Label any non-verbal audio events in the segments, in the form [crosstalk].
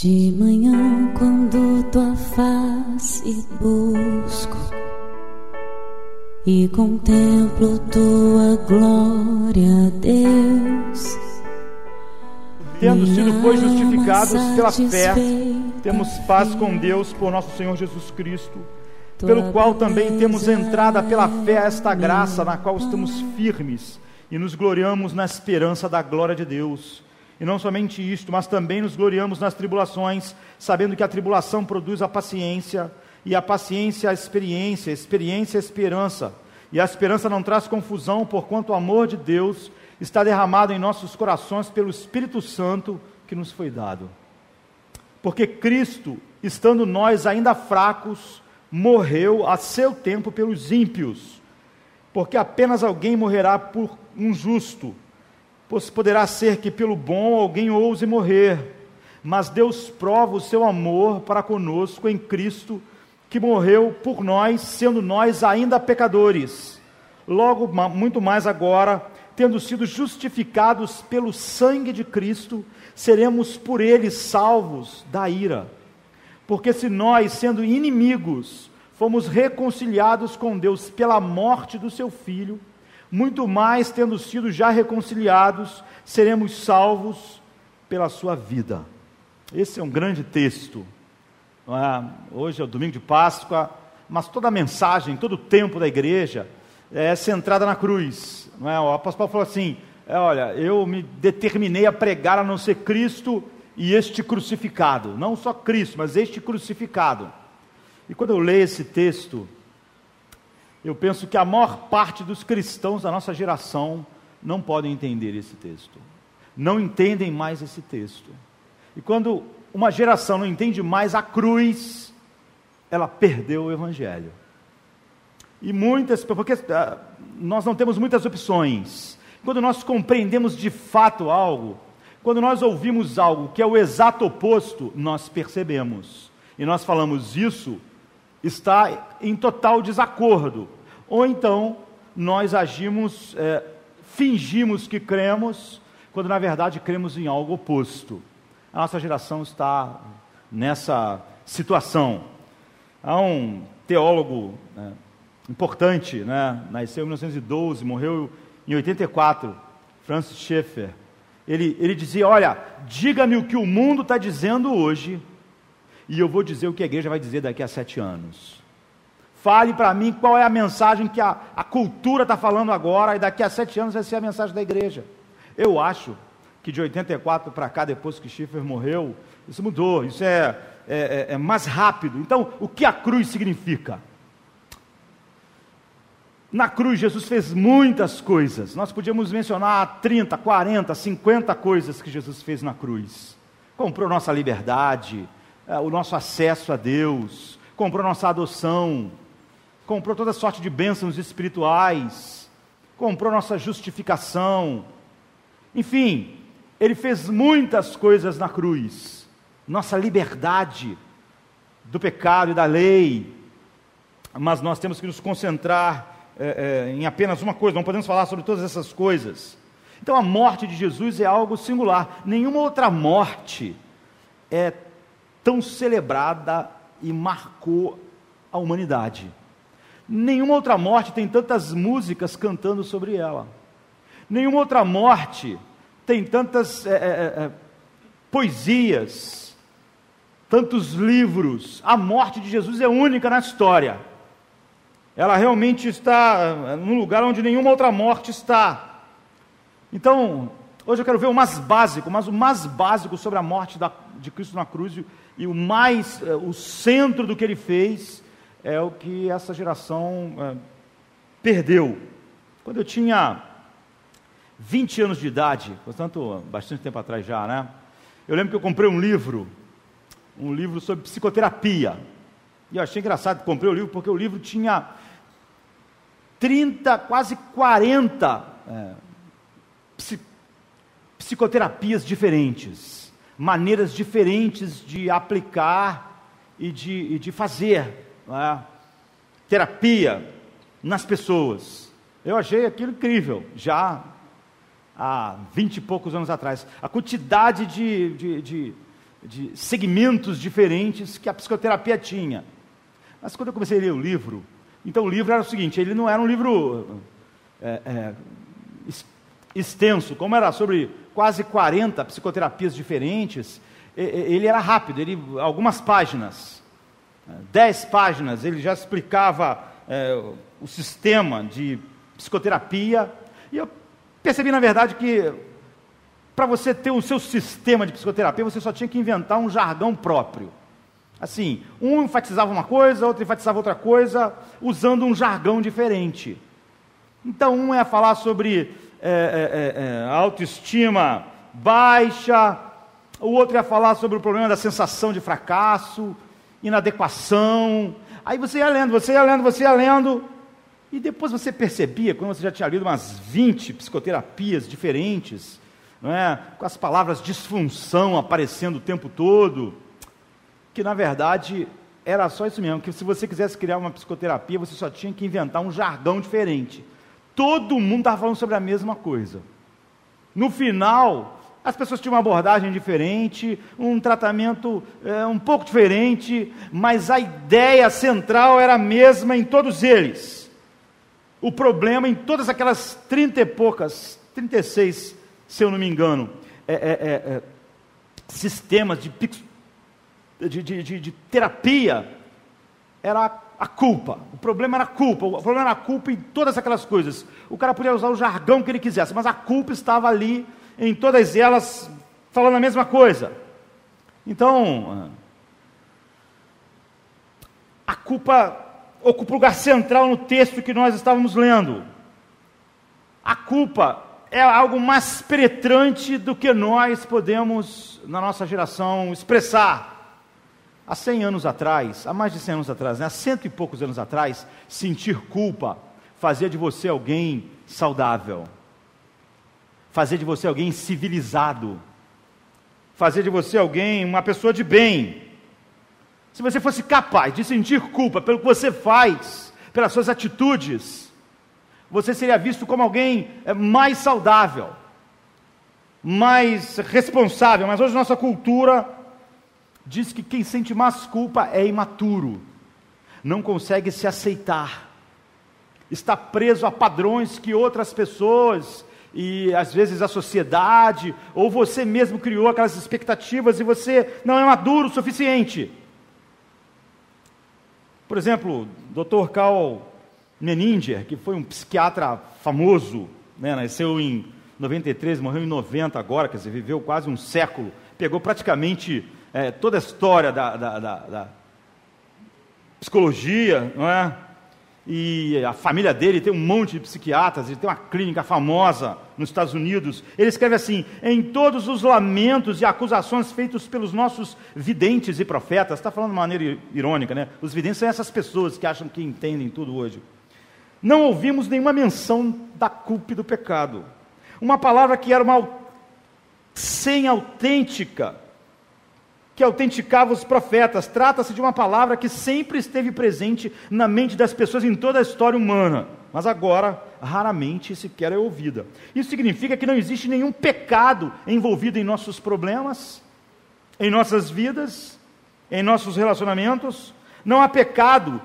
De manhã, quando tua face busco e contemplo tua glória, Deus. Tendo sido, pois, justificados pela fé, temos paz com Deus por nosso Senhor Jesus Cristo, pelo qual também temos entrada pela fé a esta graça na qual estamos firmes e nos gloriamos na esperança da glória de Deus. E não somente isto, mas também nos gloriamos nas tribulações, sabendo que a tribulação produz a paciência, e a paciência a experiência, a experiência a esperança. E a esperança não traz confusão, porquanto o amor de Deus está derramado em nossos corações pelo Espírito Santo que nos foi dado. Porque Cristo, estando nós ainda fracos, morreu a seu tempo pelos ímpios. Porque apenas alguém morrerá por um justo poderá ser que pelo bom alguém ouse morrer, mas Deus prova o seu amor para conosco em Cristo, que morreu por nós, sendo nós ainda pecadores. Logo, muito mais agora, tendo sido justificados pelo sangue de Cristo, seremos por ele salvos da ira. Porque se nós, sendo inimigos, fomos reconciliados com Deus pela morte do seu filho, muito mais tendo sido já reconciliados, seremos salvos pela sua vida. Esse é um grande texto. É? Hoje é o domingo de Páscoa, mas toda a mensagem, todo o tempo da igreja é centrada na cruz. Não é? O apóstolo Paulo falou assim: é, olha, eu me determinei a pregar a não ser Cristo e este crucificado. Não só Cristo, mas este crucificado. E quando eu leio esse texto, eu penso que a maior parte dos cristãos da nossa geração não podem entender esse texto. Não entendem mais esse texto. E quando uma geração não entende mais a cruz, ela perdeu o evangelho. E muitas, porque ah, nós não temos muitas opções. Quando nós compreendemos de fato algo, quando nós ouvimos algo que é o exato oposto, nós percebemos. E nós falamos isso está em total desacordo. Ou então nós agimos, é, fingimos que cremos, quando na verdade cremos em algo oposto. A nossa geração está nessa situação. Há um teólogo né, importante, né, nasceu em 1912, morreu em 84, Francis Schaeffer. Ele, ele dizia: Olha, diga-me o que o mundo está dizendo hoje e eu vou dizer o que a igreja vai dizer daqui a sete anos. Fale para mim qual é a mensagem que a, a cultura está falando agora, e daqui a sete anos vai ser a mensagem da igreja. Eu acho que de 84 para cá, depois que Schiffer morreu, isso mudou, isso é, é, é, é mais rápido. Então, o que a cruz significa? Na cruz, Jesus fez muitas coisas. Nós podíamos mencionar 30, 40, 50 coisas que Jesus fez na cruz. Comprou nossa liberdade, o nosso acesso a Deus, comprou nossa adoção, comprou toda sorte de bênçãos espirituais, comprou nossa justificação. Enfim, ele fez muitas coisas na cruz. Nossa liberdade do pecado e da lei. Mas nós temos que nos concentrar é, é, em apenas uma coisa, não podemos falar sobre todas essas coisas. Então a morte de Jesus é algo singular. Nenhuma outra morte é tão celebrada e marcou a humanidade. Nenhuma outra morte tem tantas músicas cantando sobre ela. Nenhuma outra morte tem tantas é, é, é, é poesias, tantos livros. A morte de Jesus é única na história. Ela realmente está é, num lugar onde nenhuma outra morte está. Então, hoje eu quero ver o mais básico, mas o mais básico sobre a morte da, de Cristo na cruz e o mais, eh, o centro do que ele fez é o que essa geração é, perdeu. Quando eu tinha 20 anos de idade, portanto, bastante tempo atrás já, né? Eu lembro que eu comprei um livro, um livro sobre psicoterapia. E eu achei engraçado comprei o livro porque o livro tinha 30, quase 40 é, psicoterapias diferentes maneiras diferentes de aplicar e de, e de fazer é? terapia nas pessoas. Eu achei aquilo incrível, já há vinte e poucos anos atrás. A quantidade de, de, de de segmentos diferentes que a psicoterapia tinha. Mas quando eu comecei a ler o livro, então o livro era o seguinte: ele não era um livro é, é, extenso, como era sobre quase 40 psicoterapias diferentes, ele era rápido, ele, algumas páginas, 10 páginas, ele já explicava é, o sistema de psicoterapia, e eu percebi, na verdade, que para você ter o seu sistema de psicoterapia, você só tinha que inventar um jargão próprio. Assim, um enfatizava uma coisa, outro enfatizava outra coisa, usando um jargão diferente. Então, um é falar sobre é, é, é, é, autoestima baixa, o outro ia falar sobre o problema da sensação de fracasso, inadequação. Aí você ia lendo, você ia lendo, você ia lendo, e depois você percebia, quando você já tinha lido umas 20 psicoterapias diferentes, não é? com as palavras disfunção aparecendo o tempo todo, que na verdade era só isso mesmo, que se você quisesse criar uma psicoterapia, você só tinha que inventar um jargão diferente. Todo mundo estava falando sobre a mesma coisa. No final, as pessoas tinham uma abordagem diferente, um tratamento é, um pouco diferente, mas a ideia central era a mesma em todos eles. O problema em todas aquelas trinta e poucas, 36, se eu não me engano, é, é, é, é sistemas de, de, de, de terapia, era a culpa. O problema era a culpa. O problema era a culpa em todas aquelas coisas. O cara podia usar o jargão que ele quisesse, mas a culpa estava ali em todas elas falando a mesma coisa. Então, a culpa ocupa o lugar central no texto que nós estávamos lendo. A culpa é algo mais penetrante do que nós podemos, na nossa geração, expressar. Há 100 anos atrás, há mais de 100 anos atrás, né? há cento e poucos anos atrás, sentir culpa fazia de você alguém saudável, fazia de você alguém civilizado, fazia de você alguém uma pessoa de bem. Se você fosse capaz de sentir culpa pelo que você faz, pelas suas atitudes, você seria visto como alguém é, mais saudável, mais responsável. Mas hoje nossa cultura diz que quem sente mais culpa é imaturo, não consegue se aceitar, está preso a padrões que outras pessoas e às vezes a sociedade ou você mesmo criou aquelas expectativas e você não é maduro o suficiente. Por exemplo, Dr. Carl Menninger, que foi um psiquiatra famoso, né, nasceu em 93, morreu em 90 agora, quer dizer, viveu quase um século, pegou praticamente é, toda a história da, da, da, da, psicologia, não é? E a família dele tem um monte de psiquiatras, ele tem uma clínica famosa nos Estados Unidos. Ele escreve assim: em todos os lamentos e acusações feitos pelos nossos videntes e profetas, está falando de maneira irônica, né? Os videntes são essas pessoas que acham que entendem tudo hoje. Não ouvimos nenhuma menção da culpa e do pecado. Uma palavra que era uma sem autêntica que autenticava os profetas. Trata-se de uma palavra que sempre esteve presente na mente das pessoas em toda a história humana, mas agora raramente sequer é ouvida. Isso significa que não existe nenhum pecado envolvido em nossos problemas, em nossas vidas, em nossos relacionamentos. Não há pecado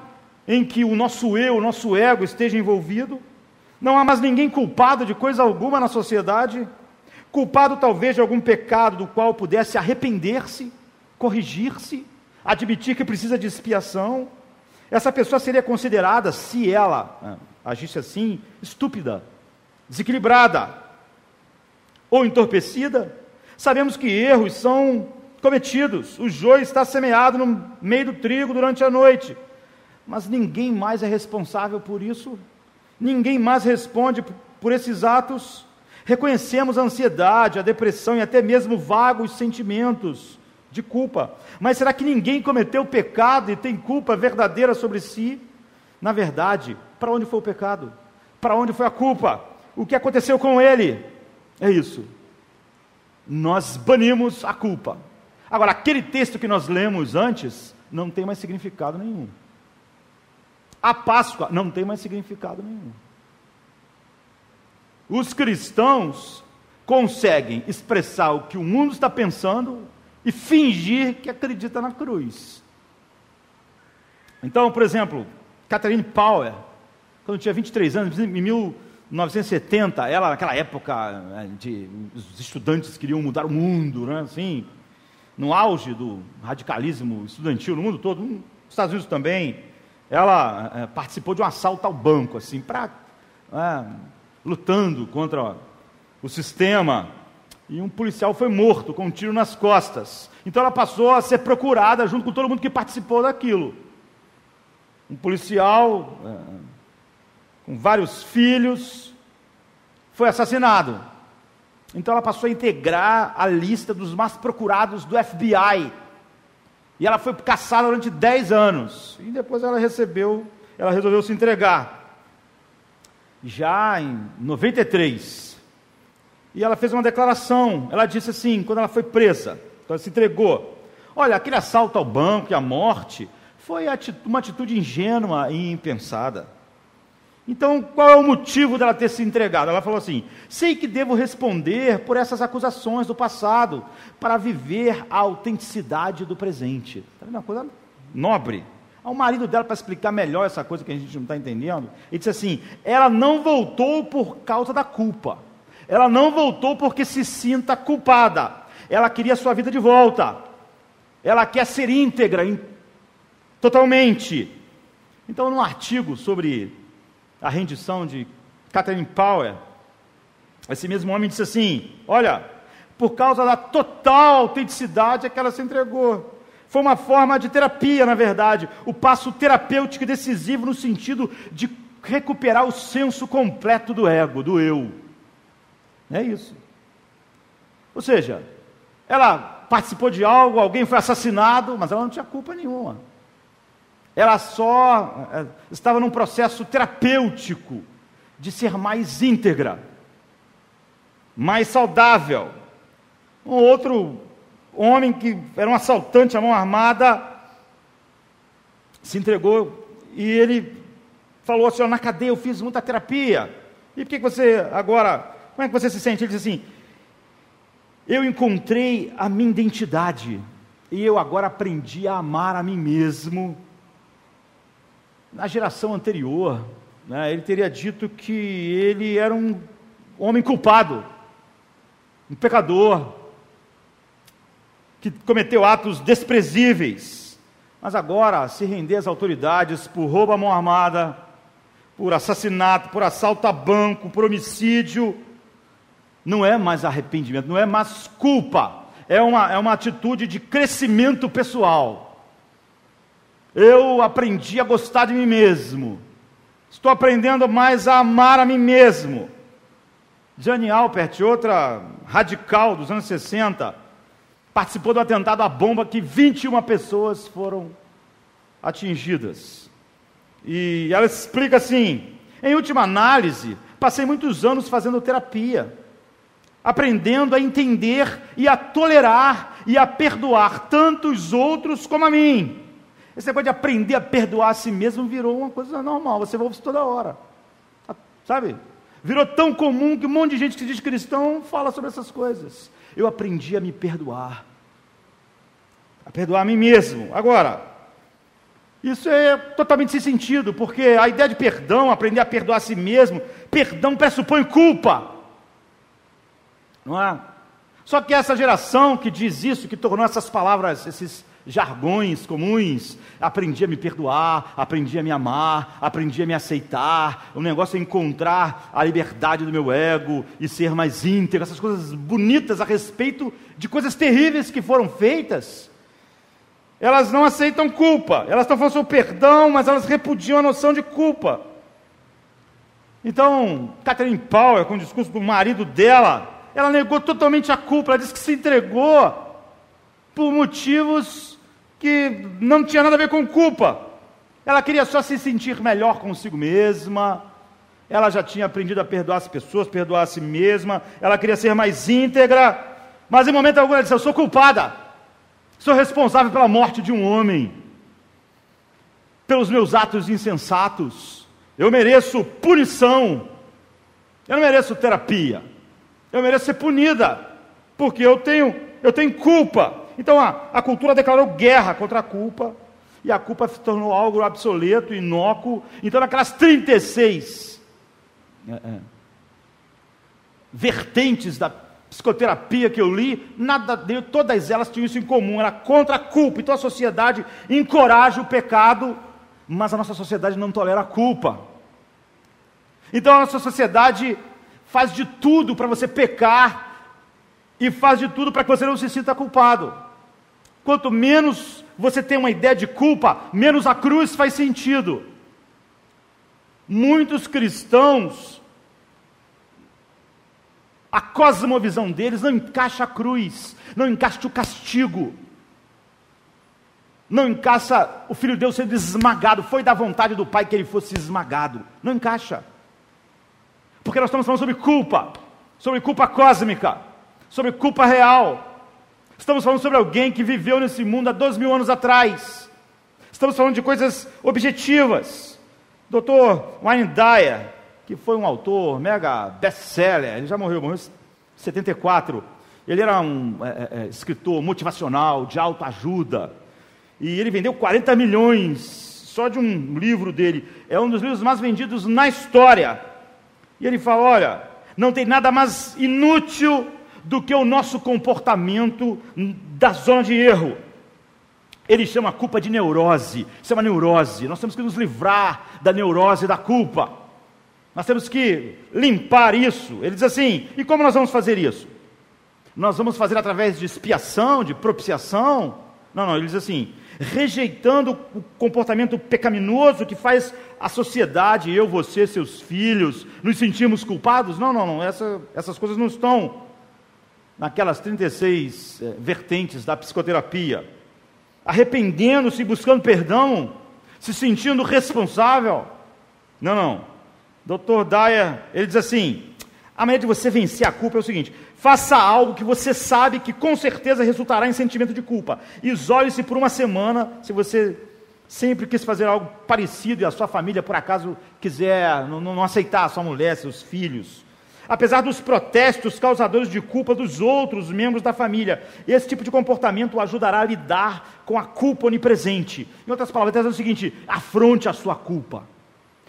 em que o nosso eu, o nosso ego esteja envolvido. Não há mais ninguém culpado de coisa alguma na sociedade, culpado talvez de algum pecado do qual pudesse arrepender-se corrigir-se, admitir que precisa de expiação. Essa pessoa seria considerada, se ela ah, agisse assim, estúpida, desequilibrada ou entorpecida. Sabemos que erros são cometidos, o joio está semeado no meio do trigo durante a noite, mas ninguém mais é responsável por isso, ninguém mais responde por esses atos. Reconhecemos a ansiedade, a depressão e até mesmo vagos sentimentos de culpa. Mas será que ninguém cometeu pecado e tem culpa verdadeira sobre si? Na verdade, para onde foi o pecado? Para onde foi a culpa? O que aconteceu com ele? É isso. Nós banimos a culpa. Agora, aquele texto que nós lemos antes não tem mais significado nenhum. A Páscoa não tem mais significado nenhum. Os cristãos conseguem expressar o que o mundo está pensando e fingir que acredita na cruz. Então, por exemplo, Catherine Power, quando tinha 23 anos, em 1970, ela, naquela época, né, de, os estudantes queriam mudar o mundo, né, assim, no auge do radicalismo estudantil no mundo todo, nos Estados Unidos também, ela é, participou de um assalto ao banco, assim, para é, lutando contra o sistema. E um policial foi morto com um tiro nas costas. Então ela passou a ser procurada junto com todo mundo que participou daquilo. Um policial é, com vários filhos foi assassinado. Então ela passou a integrar a lista dos mais procurados do FBI. E ela foi caçada durante 10 anos. E depois ela recebeu, ela resolveu se entregar. Já em 93. E ela fez uma declaração. Ela disse assim, quando ela foi presa, quando ela se entregou: Olha, aquele assalto ao banco e a morte foi uma atitude ingênua e impensada. Então, qual é o motivo dela ter se entregado? Ela falou assim: sei que devo responder por essas acusações do passado, para viver a autenticidade do presente. Está vendo uma coisa nobre? Ao marido dela, para explicar melhor essa coisa que a gente não está entendendo, ele disse assim: ela não voltou por causa da culpa, ela não voltou porque se sinta culpada, ela queria sua vida de volta, ela quer ser íntegra, totalmente. Então, num artigo sobre a rendição de Catherine Power, esse mesmo homem disse assim: Olha, por causa da total autenticidade é que ela se entregou. Foi uma forma de terapia, na verdade, o passo terapêutico decisivo no sentido de recuperar o senso completo do ego, do eu. É isso. Ou seja, ela participou de algo, alguém foi assassinado, mas ela não tinha culpa nenhuma ela só eh, estava num processo terapêutico de ser mais íntegra, mais saudável. Um outro homem que era um assaltante à mão armada se entregou e ele falou assim: na cadeia eu fiz muita terapia. E por que você agora, como é que você se sente? Ele disse assim: eu encontrei a minha identidade e eu agora aprendi a amar a mim mesmo na geração anterior, né, ele teria dito que ele era um homem culpado, um pecador, que cometeu atos desprezíveis, mas agora se render às autoridades por roubo à mão armada, por assassinato, por assalto a banco, por homicídio, não é mais arrependimento, não é mais culpa, é uma, é uma atitude de crescimento pessoal eu aprendi a gostar de mim mesmo. Estou aprendendo mais a amar a mim mesmo. Jane Alpert, outra radical dos anos 60, participou do atentado à bomba que 21 pessoas foram atingidas. E ela explica assim: em última análise, passei muitos anos fazendo terapia, aprendendo a entender e a tolerar e a perdoar tanto os outros como a mim. Esse negócio de aprender a perdoar a si mesmo virou uma coisa normal, você ouve isso toda hora. Sabe? Virou tão comum que um monte de gente que diz cristão fala sobre essas coisas. Eu aprendi a me perdoar. A perdoar a mim mesmo. Agora, isso é totalmente sem sentido, porque a ideia de perdão, aprender a perdoar a si mesmo, perdão pressupõe culpa. Não é? Só que essa geração que diz isso, que tornou essas palavras, esses jargões comuns. Aprendi a me perdoar, aprendi a me amar, aprendi a me aceitar. O negócio é encontrar a liberdade do meu ego e ser mais íntegro. Essas coisas bonitas a respeito de coisas terríveis que foram feitas. Elas não aceitam culpa, elas estão falando sobre perdão, mas elas repudiam a noção de culpa. Então, Catherine Power, com o discurso do marido dela, ela negou totalmente a culpa, ela disse que se entregou por motivos que não tinha nada a ver com culpa. Ela queria só se sentir melhor consigo mesma. Ela já tinha aprendido a perdoar as pessoas, perdoar a si mesma. Ela queria ser mais íntegra. Mas em momento algum ela disse: Eu sou culpada. Sou responsável pela morte de um homem. Pelos meus atos insensatos. Eu mereço punição. Eu não mereço terapia. Eu mereço ser punida. Porque eu tenho, eu tenho culpa Então a, a cultura declarou guerra contra a culpa, e a culpa se tornou algo obsoleto, inócuo. Então, naquelas 36 é, é, vertentes da psicoterapia que eu li, nada, todas elas tinham isso em comum, era contra a culpa. Então a sociedade encoraja o pecado, mas a nossa sociedade não tolera a culpa. Então a nossa sociedade faz de tudo para você pecar e faz de tudo para que você não se sinta culpado. Quanto menos você tem uma ideia de culpa, menos a cruz faz sentido. Muitos cristãos, a cosmovisão deles não encaixa a cruz, não encaixa o castigo, não encaixa o filho de Deus sendo esmagado. Foi da vontade do Pai que ele fosse esmagado. Não encaixa. Porque nós estamos falando sobre culpa, sobre culpa cósmica, sobre culpa real. Estamos falando sobre alguém que viveu nesse mundo há dois mil anos atrás. Estamos falando de coisas objetivas. Wayne Dyer, que foi um autor mega best-seller, ele já morreu, morreu em 74. Ele era um é, é, é, escritor motivacional, de autoajuda. E ele vendeu 40 milhões só de um livro dele. É um dos livros mais vendidos na história. E ele fala: olha, não tem nada mais inútil do que o nosso comportamento da zona de erro. Ele chama a culpa de neurose, uma neurose. Nós temos que nos livrar da neurose da culpa. Nós temos que limpar isso. Ele diz assim: e como nós vamos fazer isso? Nós vamos fazer através de expiação, de propiciação? Não, não, ele diz assim: rejeitando o comportamento pecaminoso que faz a sociedade, eu, você, seus filhos, nos sentimos culpados? Não, não, não, essa, essas coisas não estão naquelas 36 é, vertentes da psicoterapia. Arrependendo-se, buscando perdão, se sentindo responsável. Não, não. Dr. Dyer, ele diz assim: a maneira de você vencer a culpa é o seguinte: faça algo que você sabe que com certeza resultará em sentimento de culpa. Isole-se por uma semana, se você sempre quis fazer algo parecido e a sua família, por acaso, quiser não, não aceitar a sua mulher, seus filhos. Apesar dos protestos causadores de culpa dos outros membros da família, esse tipo de comportamento ajudará a lidar com a culpa onipresente. Em outras palavras, dizendo o seguinte: afronte a sua culpa.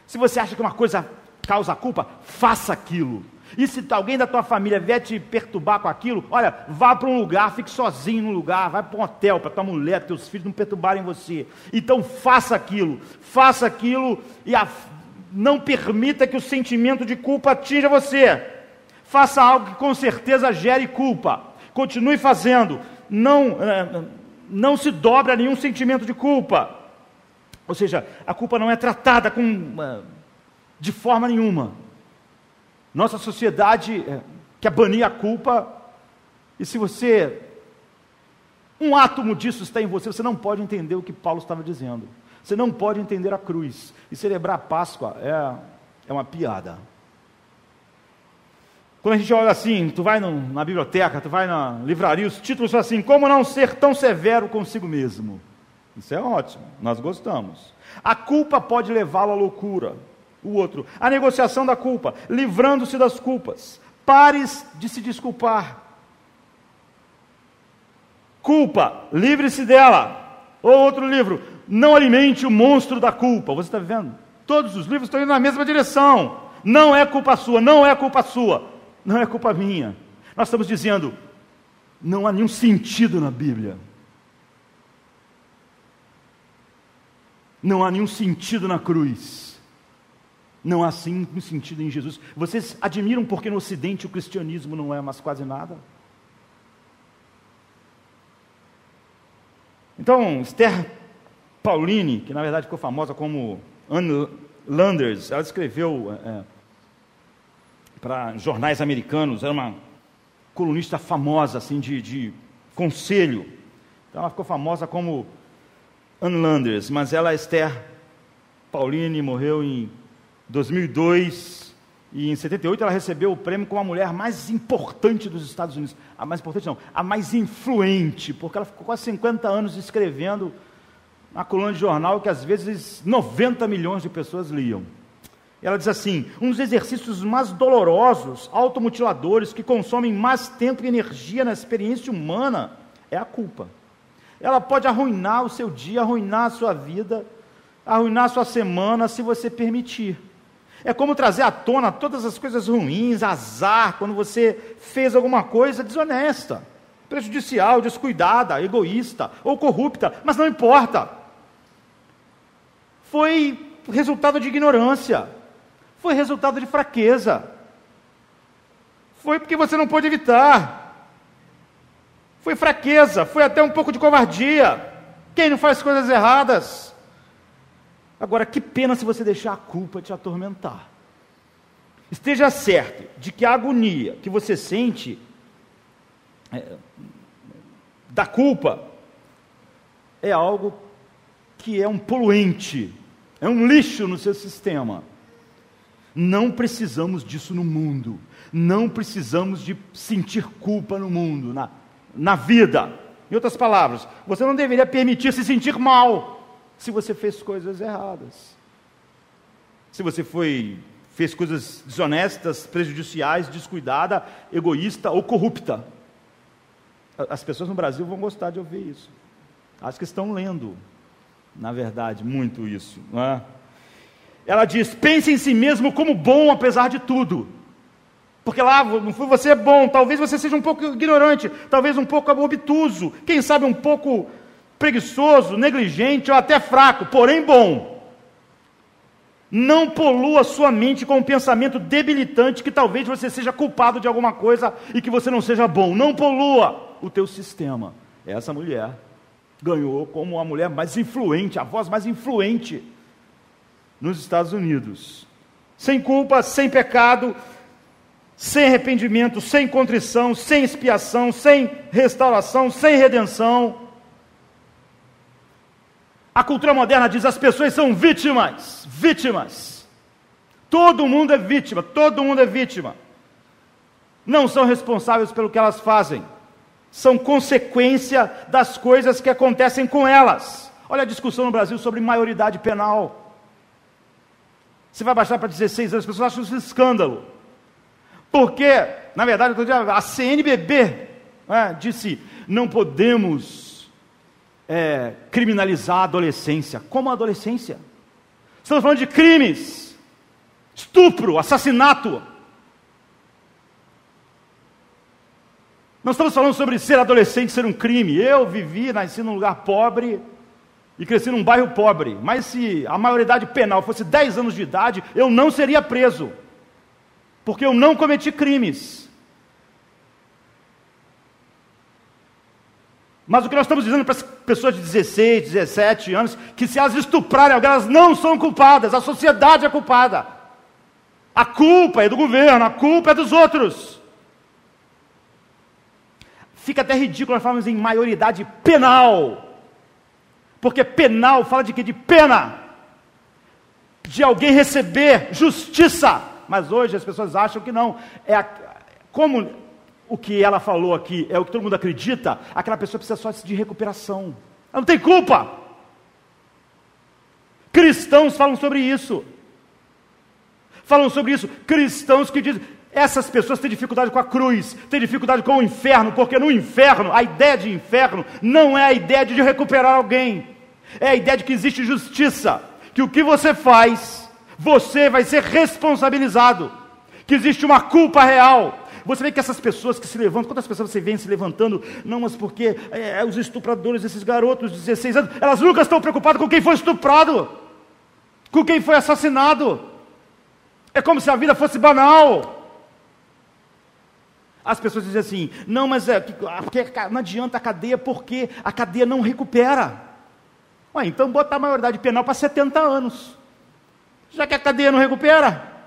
Se você acha que uma coisa causa culpa, faça aquilo. E se alguém da tua família vier te perturbar com aquilo, olha, vá para um lugar, fique sozinho no lugar, vai para um hotel para tua mulher, teus filhos não perturbarem você. Então faça aquilo, faça aquilo e a, não permita que o sentimento de culpa atinja você. Faça algo que com certeza gere culpa. Continue fazendo. Não, eh, não se dobre a nenhum sentimento de culpa. Ou seja, a culpa não é tratada com, eh, de forma nenhuma. Nossa sociedade eh, quer banir a culpa, e se você. Um átomo disso está em você, você não pode entender o que Paulo estava dizendo. Você não pode entender a cruz. E celebrar a Páscoa é, é uma piada. Quando a gente olha assim, tu vai no, na biblioteca, tu vai na livraria, os títulos são assim: Como não ser tão severo consigo mesmo? Isso é ótimo, nós gostamos. A culpa pode levá-lo à loucura. O outro, a negociação da culpa, livrando-se das culpas. Pares de se desculpar. Culpa, livre-se dela. Ou outro livro, não alimente o monstro da culpa. Você está vendo? Todos os livros estão indo na mesma direção. Não é culpa sua, não é culpa sua, não é culpa minha. Nós estamos dizendo, não há nenhum sentido na Bíblia. Não há nenhum sentido na cruz. Não há sim nenhum sentido em Jesus. Vocês admiram porque no Ocidente o cristianismo não é mais quase nada? Então, Esther Pauline, que na verdade ficou famosa como Anne Landers, ela escreveu é, é para jornais americanos, era uma colunista famosa, assim, de, de conselho. Então ela ficou famosa como Anne Landers, mas ela, Esther Pauline, morreu em 2002 e em 78 ela recebeu o prêmio como a mulher mais importante dos Estados Unidos. A mais importante não, a mais influente, porque ela ficou quase 50 anos escrevendo uma coluna de jornal que às vezes 90 milhões de pessoas liam. Ela diz assim: um dos exercícios mais dolorosos, automutiladores, que consomem mais tempo e energia na experiência humana, é a culpa. Ela pode arruinar o seu dia, arruinar a sua vida, arruinar a sua semana, se você permitir. É como trazer à tona todas as coisas ruins, azar, quando você fez alguma coisa desonesta, prejudicial, descuidada, egoísta ou corrupta, mas não importa. Foi resultado de ignorância, foi resultado de fraqueza, foi porque você não pôde evitar. Foi fraqueza, foi até um pouco de covardia. Quem não faz coisas erradas? Agora, que pena se você deixar a culpa te atormentar. Esteja certo de que a agonia que você sente é, da culpa é algo que é um poluente, é um lixo no seu sistema. Não precisamos disso no mundo. Não precisamos de sentir culpa no mundo, na, na vida. Em outras palavras, você não deveria permitir se sentir mal se você fez coisas erradas. Se você foi fez coisas desonestas, prejudiciais, descuidada, egoísta ou corrupta. As pessoas no Brasil vão gostar de ouvir isso. Acho que estão lendo, na verdade, muito isso. Não é? Ela diz: pense em si mesmo como bom apesar de tudo. Porque lá você é bom, talvez você seja um pouco ignorante, talvez um pouco obtuso, quem sabe um pouco preguiçoso, negligente ou até fraco, porém bom. Não polua sua mente com um pensamento debilitante que talvez você seja culpado de alguma coisa e que você não seja bom. Não polua o teu sistema. Essa mulher ganhou como a mulher mais influente, a voz mais influente nos Estados Unidos. Sem culpa, sem pecado, sem arrependimento, sem contrição, sem expiação, sem restauração, sem redenção. A cultura moderna diz as pessoas são vítimas, vítimas. Todo mundo é vítima, todo mundo é vítima. Não são responsáveis pelo que elas fazem, são consequência das coisas que acontecem com elas. Olha a discussão no Brasil sobre maioridade penal. Você vai baixar para 16 anos, as pessoas acham isso um escândalo. Porque, na verdade, a CNBB é, disse: não podemos é, criminalizar a adolescência. Como a adolescência? Estamos falando de crimes, estupro, assassinato. Não estamos falando sobre ser adolescente, ser um crime. Eu vivi, nasci num lugar pobre e cresci num bairro pobre. Mas se a maioridade penal fosse 10 anos de idade, eu não seria preso porque eu não cometi crimes. Mas o que nós estamos dizendo para as pessoas de 16, 17 anos, que se elas estuprarem alguém, elas não são culpadas, a sociedade é culpada. A culpa é do governo, a culpa é dos outros. Fica até ridículo nós falamos em maioridade penal. Porque penal fala de que? De pena. De alguém receber justiça mas hoje as pessoas acham que não. É a, como o que ela falou aqui é o que todo mundo acredita, aquela pessoa precisa só de recuperação. Ela não tem culpa. Cristãos falam sobre isso. Falam sobre isso. Cristãos que dizem, essas pessoas têm dificuldade com a cruz, têm dificuldade com o inferno, porque no inferno, a ideia de inferno não é a ideia de recuperar alguém, é a ideia de que existe justiça, que o que você faz você vai ser responsabilizado. Que existe uma culpa real. Você vê que essas pessoas que se levantam, quantas pessoas você vê se levantando? Não, mas porque é, é os estupradores, esses garotos de 16 anos, elas nunca estão preocupadas com quem foi estuprado, com quem foi assassinado. É como se a vida fosse banal. As pessoas dizem assim: não, mas é porque não adianta a cadeia, porque a cadeia não recupera. Ué, então bota a maioridade penal para 70 anos já que a cadeia não recupera.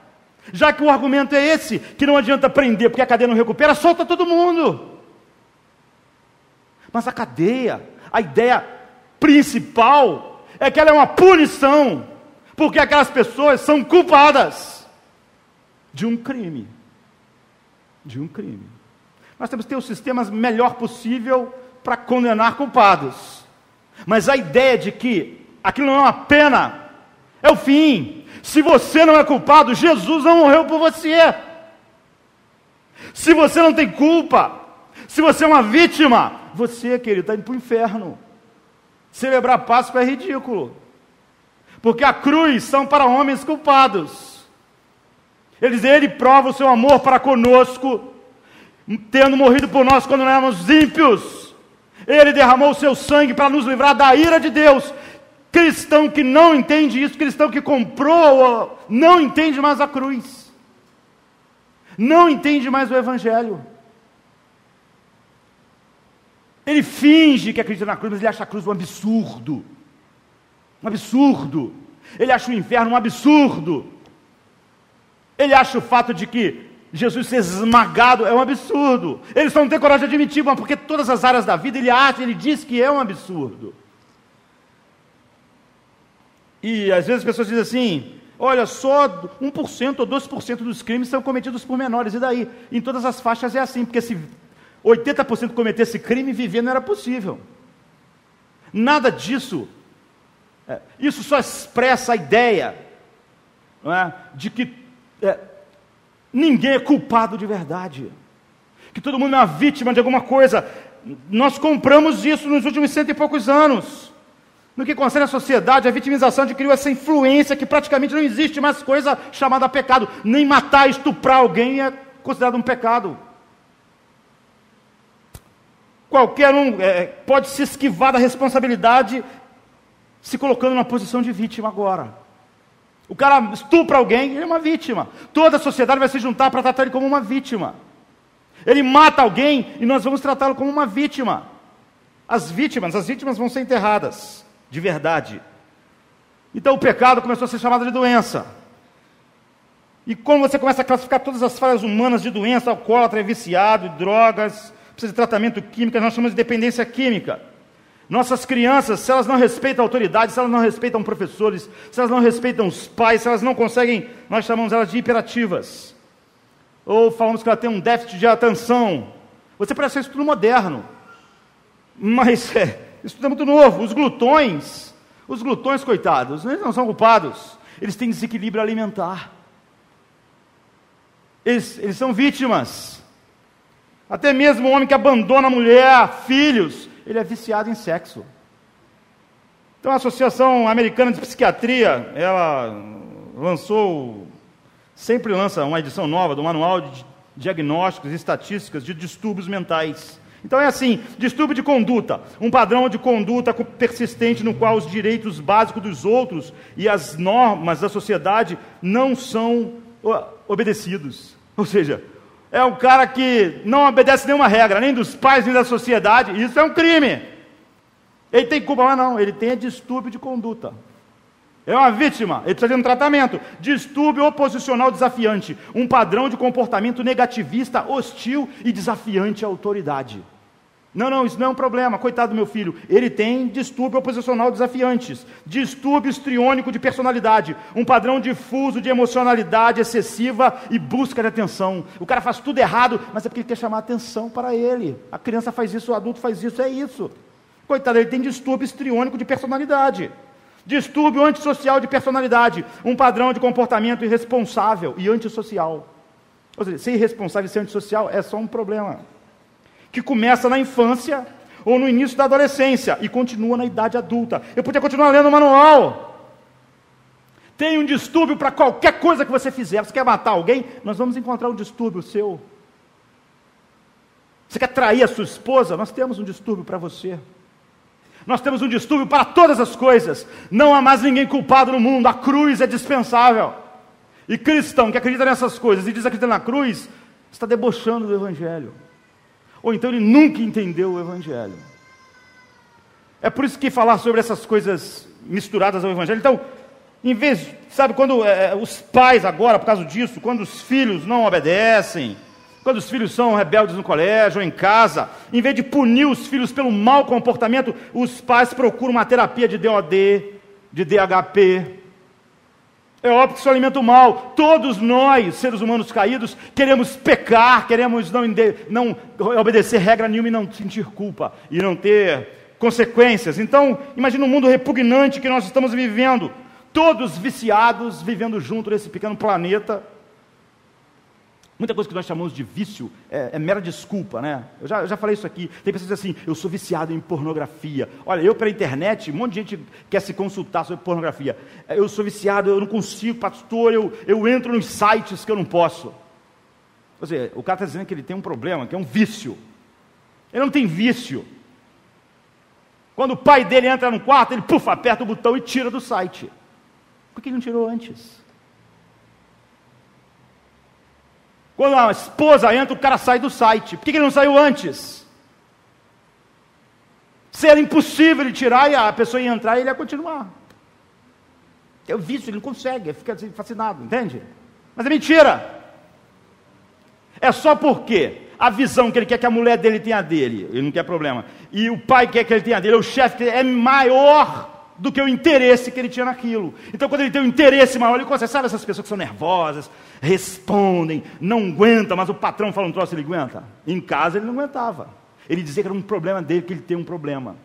Já que o argumento é esse, que não adianta prender porque a cadeia não recupera, solta todo mundo. Mas a cadeia, a ideia principal é que ela é uma punição, porque aquelas pessoas são culpadas de um crime. De um crime. Nós temos que ter o sistema melhor possível para condenar culpados. Mas a ideia de que aquilo não é uma pena, é o fim. Se você não é culpado, Jesus não morreu por você. Se você não tem culpa, se você é uma vítima, você, querido, está indo para o inferno. Celebrar Páscoa é ridículo. Porque a cruz são para homens culpados. Ele prova o seu amor para conosco, tendo morrido por nós quando éramos ímpios. Ele derramou o seu sangue para nos livrar da ira de Deus. Cristão que não entende isso, cristão que comprou, não entende mais a cruz, não entende mais o Evangelho. Ele finge que acredita na cruz, mas ele acha a cruz um absurdo. Um absurdo. Ele acha o inferno um absurdo. Ele acha o fato de que Jesus ser esmagado é um absurdo. Ele só não tem coragem de admitir, mas porque todas as áreas da vida ele acha, ele diz que é um absurdo. E às vezes as pessoas dizem assim: olha, só 1% ou 2% dos crimes são cometidos por menores, e daí? Em todas as faixas é assim, porque se 80% cometesse crime, viver não era possível. Nada disso. É, isso só expressa a ideia é, de que é, ninguém é culpado de verdade. Que todo mundo é uma vítima de alguma coisa. Nós compramos isso nos últimos cento e poucos anos. No que concerne a sociedade, a vitimização adquiriu essa influência que praticamente não existe mais coisa chamada pecado. Nem matar, estuprar alguém é considerado um pecado. Qualquer um é, pode se esquivar da responsabilidade se colocando na posição de vítima agora. O cara estupra alguém, ele é uma vítima. Toda a sociedade vai se juntar para tratar ele como uma vítima. Ele mata alguém e nós vamos tratá-lo como uma vítima. As vítimas, as vítimas vão ser enterradas, de verdade. Então o pecado começou a ser chamado de doença. E quando você começa a classificar todas as falhas humanas de doença, alcoólatra, viciado, drogas, precisa de tratamento químico, nós chamamos de dependência química. Nossas crianças, se elas não respeitam a autoridade, se elas não respeitam professores, se elas não respeitam os pais, se elas não conseguem, nós chamamos elas de hiperativas. Ou falamos que ela tem um déficit de atenção. Você parece isso tudo moderno. Mas [laughs] é, isso tudo é muito novo. Os glutões, os glutões, coitados, eles não são culpados. Eles têm desequilíbrio alimentar. Eles, eles são vítimas. Até mesmo o homem que abandona a mulher, filhos, ele é viciado em sexo. Então a Associação Americana de Psiquiatria, ela lançou, sempre lança uma edição nova do Manual de Diagnósticos e Estatísticas de Distúrbios Mentais. Então é assim, distúrbio de conduta, um padrão de conduta persistente no qual os direitos básicos dos outros e as normas da sociedade não são obedecidos. Ou seja, é um cara que não obedece nenhuma regra, nem dos pais, nem da sociedade. Isso é um crime. Ele tem culpa, mas não, ele tem distúrbio de conduta. É uma vítima, ele precisa de um tratamento. Distúrbio oposicional desafiante, um padrão de comportamento negativista, hostil e desafiante à autoridade. Não, não, isso não é um problema. Coitado do meu filho. Ele tem distúrbio oposicional desafiantes, distúrbio estriônico de personalidade, um padrão difuso de emocionalidade excessiva e busca de atenção. O cara faz tudo errado, mas é porque ele quer chamar atenção para ele. A criança faz isso, o adulto faz isso, é isso. Coitado, ele tem distúrbio estriônico de personalidade. Distúrbio antissocial de personalidade, um padrão de comportamento irresponsável e antissocial. Ou seja, ser irresponsável e ser antissocial é só um problema que começa na infância ou no início da adolescência e continua na idade adulta. Eu podia continuar lendo o manual. Tem um distúrbio para qualquer coisa que você fizer. Você quer matar alguém? Nós vamos encontrar um distúrbio seu. Você quer trair a sua esposa? Nós temos um distúrbio para você. Nós temos um distúrbio para todas as coisas. Não há mais ninguém culpado no mundo. A cruz é dispensável. E cristão que acredita nessas coisas e diz acreditar na cruz, está debochando do Evangelho. Ou então ele nunca entendeu o Evangelho. É por isso que falar sobre essas coisas misturadas ao Evangelho. Então, em vez, sabe, quando é, os pais agora, por causa disso, quando os filhos não obedecem, quando os filhos são rebeldes no colégio ou em casa, em vez de punir os filhos pelo mau comportamento, os pais procuram uma terapia de DOD, de DHP, é óbvio que isso alimenta o mal. Todos nós, seres humanos caídos, queremos pecar, queremos não, não obedecer regra nenhuma e não sentir culpa, e não ter consequências. Então, imagina um mundo repugnante que nós estamos vivendo. Todos viciados, vivendo junto nesse pequeno planeta. Muita coisa que nós chamamos de vício é, é mera desculpa, né? Eu já, eu já falei isso aqui. Tem pessoas assim: eu sou viciado em pornografia. Olha, eu pela internet, um monte de gente quer se consultar sobre pornografia. É, eu sou viciado, eu não consigo, pastor, eu, eu entro nos sites que eu não posso. Ou seja, o cara está dizendo que ele tem um problema, que é um vício. Ele não tem vício. Quando o pai dele entra no quarto, ele pufa, aperta o botão e tira do site. Por que ele não tirou antes? Quando a esposa entra, o cara sai do site. Por que ele não saiu antes? Se era impossível ele tirar e a pessoa ia entrar ele ia continuar. É o vício, ele não consegue, ele fica fascinado, entende? Mas é mentira. É só porque a visão que ele quer que a mulher dele tenha dele, ele não quer problema. E o pai quer que ele tenha dele, o chefe é maior do que o interesse que ele tinha naquilo. Então, quando ele tem um interesse maior, ele consegue. Sabe essas pessoas que são nervosas, respondem, não aguentam, mas o patrão fala um troço, ele aguenta? Em casa ele não aguentava. Ele dizia que era um problema dele, que ele tem um problema.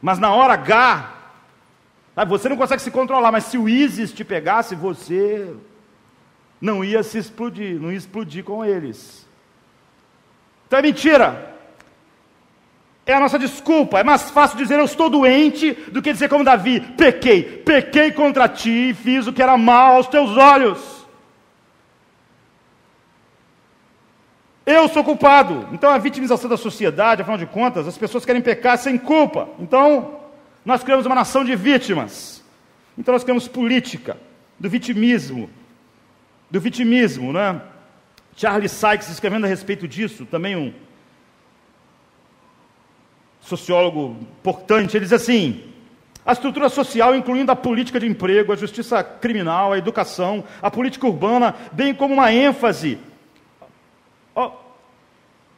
Mas na hora H, sabe, você não consegue se controlar, mas se o ISIS te pegasse, você não ia se explodir, não ia explodir com eles. Então é mentira é a nossa desculpa. É mais fácil dizer eu estou doente do que dizer como Davi: pequei, pequei contra ti e fiz o que era mal aos teus olhos. Eu sou culpado. Então a vitimização da sociedade, afinal de contas, as pessoas querem pecar sem culpa. Então nós criamos uma nação de vítimas. Então nós criamos política do vitimismo, do vitimismo, né? Charles Sykes escrevendo a respeito disso, também um sociólogo importante, ele diz assim: a estrutura social, incluindo a política de emprego, a justiça criminal, a educação, a política urbana, bem como uma ênfase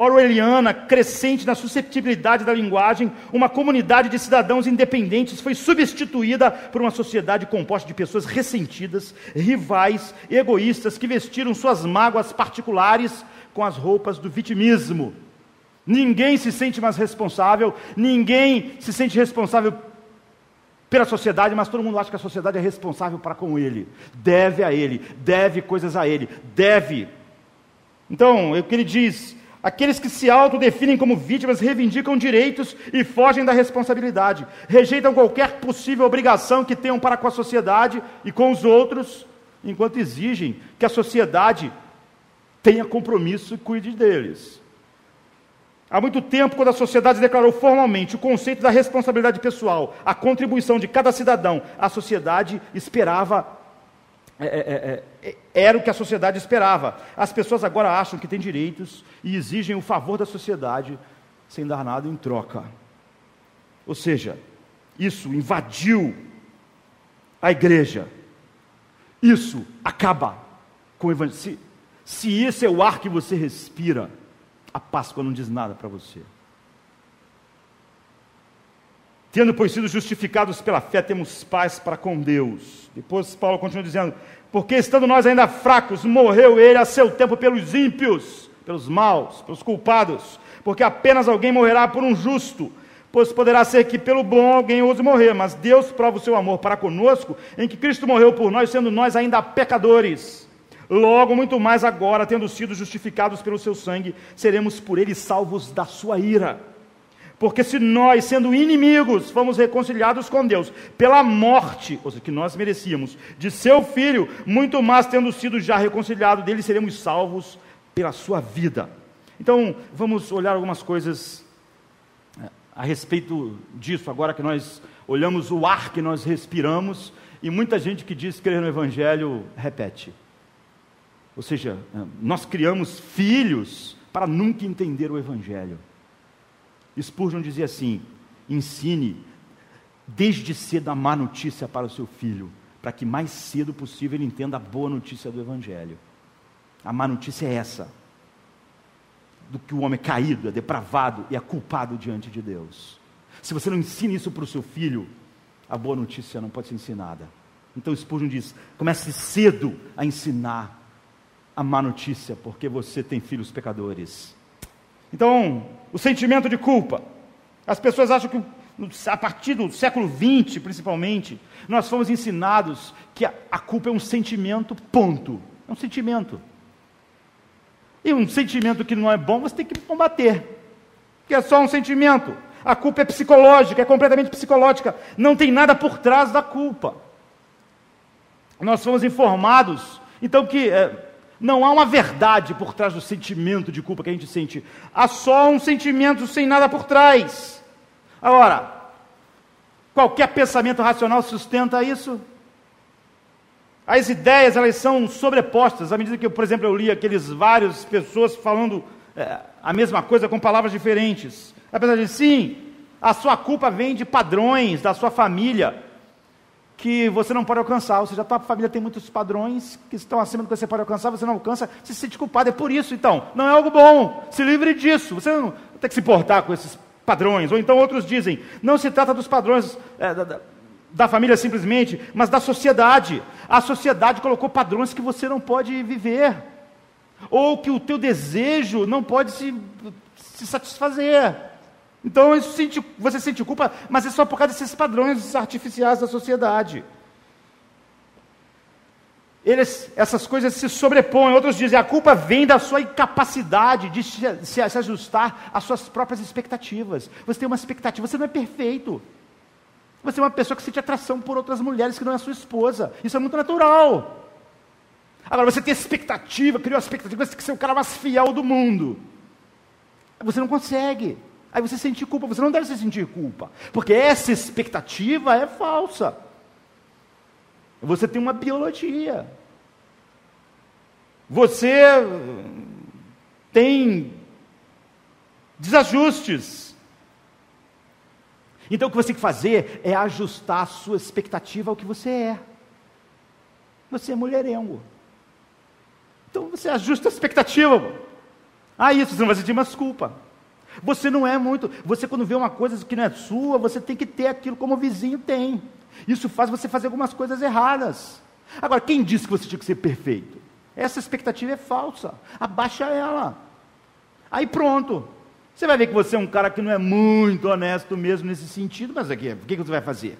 orwelliana crescente na susceptibilidade da linguagem, uma comunidade de cidadãos independentes foi substituída por uma sociedade composta de pessoas ressentidas, rivais, egoístas, que vestiram suas mágoas particulares com as roupas do vitimismo. Ninguém se sente mais responsável, ninguém se sente responsável pela sociedade, mas todo mundo acha que a sociedade é responsável para com ele, deve a ele, deve coisas a ele, deve. Então, é o que ele diz: aqueles que se autodefinem como vítimas reivindicam direitos e fogem da responsabilidade, rejeitam qualquer possível obrigação que tenham para com a sociedade e com os outros, enquanto exigem que a sociedade tenha compromisso e cuide deles. Há muito tempo, quando a sociedade declarou formalmente o conceito da responsabilidade pessoal, a contribuição de cada cidadão, a sociedade esperava, é, é, é, é, era o que a sociedade esperava. As pessoas agora acham que têm direitos e exigem o favor da sociedade sem dar nada em troca. Ou seja, isso invadiu a igreja. Isso acaba com o evangelho. Se, se esse é o ar que você respira, a Páscoa não diz nada para você. Tendo, pois, sido justificados pela fé, temos paz para com Deus. Depois Paulo continua dizendo: Porque estando nós ainda fracos, morreu ele a seu tempo pelos ímpios, pelos maus, pelos culpados. Porque apenas alguém morrerá por um justo, pois poderá ser que pelo bom alguém ouse morrer, mas Deus prova o seu amor para conosco, em que Cristo morreu por nós, sendo nós ainda pecadores. Logo, muito mais agora, tendo sido justificados pelo seu sangue, seremos por ele salvos da sua ira. Porque se nós, sendo inimigos, fomos reconciliados com Deus pela morte, ou seja, que nós merecíamos, de seu filho, muito mais tendo sido já reconciliado dele, seremos salvos pela sua vida. Então, vamos olhar algumas coisas é, a respeito disso, agora que nós olhamos o ar que nós respiramos, e muita gente que diz crer no Evangelho repete. Ou seja, é, nós criamos filhos para nunca entender o Evangelho. Spurgeon dizia assim: ensine desde cedo a má notícia para o seu filho, para que mais cedo possível ele entenda a boa notícia do Evangelho. A má notícia é essa: do que o homem é caído, é depravado e é culpado diante de Deus. Se você não ensina isso para o seu filho, a boa notícia não pode ser ensinada. Então Spurgeon diz: comece cedo a ensinar a má notícia, porque você tem filhos pecadores. Então, o sentimento de culpa. As pessoas acham que a partir do século XX, principalmente, nós fomos ensinados que a, culpa é um sentimento, ponto. É um sentimento. E um sentimento que não é bom, você tem que combater. Que é só um sentimento. A culpa é psicológica, é completamente psicológica. Não tem nada por trás da culpa. Nós fomos informados, então, que é, não há uma verdade por trás do sentimento de culpa que a gente sente. Há só um sentimento sem nada por trás. Agora, qualquer pensamento racional sustenta isso? As ideias, elas são sobrepostas. À medida que, por exemplo, eu li aqueles várias pessoas falando é, a mesma coisa com palavras diferentes. Apesar de sim, a sua culpa vem de padrões da sua família que você não pode alcançar. Ou seja, a tua família tem muitos padrões que estão acima do que você pode alcançar, você não alcança, você se sente culpado. É por isso, então. Não é algo bom. Se livre disso. Você não tem que se portar com esses padrões. Ou então outros dizem, não se trata dos padrões é, da, da família simplesmente, mas da sociedade. A sociedade colocou padrões que você não pode viver, ou que o teu desejo não pode se, se satisfazer. Então você sente culpa, mas é só por causa desses padrões artificiais da sociedade. Eles, essas coisas se sobrepõem. Outros dizem a culpa vem da sua incapacidade de se, se, ajustar às suas próprias expectativas. Você tem uma expectativa, você não é perfeito. Você é uma pessoa que sente atração por outras mulheres que não é sua esposa. Isso é muito natural. Agora, você tem expectativa, criou a expectativa, você tem que ser o cara mais fiel do mundo. Você não consegue. Aí você sente culpa. Você não deve se sentir culpa. Porque essa expectativa é falsa. Você tem uma biologia. Você tem desajustes. Então o que você tem que fazer é ajustar a sua expectativa ao que você é. Você é mulherengo. Então você ajusta a expectativa. Ah, isso, você não vai sentir mais culpa. Você não é muito. Você, quando vê uma coisa que não é sua, você tem que ter aquilo como o vizinho tem. Isso faz você fazer algumas coisas erradas. Agora, quem disse que você tinha que ser perfeito? Essa expectativa é falsa. Abaixa ela. Aí pronto. Você vai ver que você é um cara que não é muito honesto mesmo nesse sentido, mas aqui, o que você vai fazer?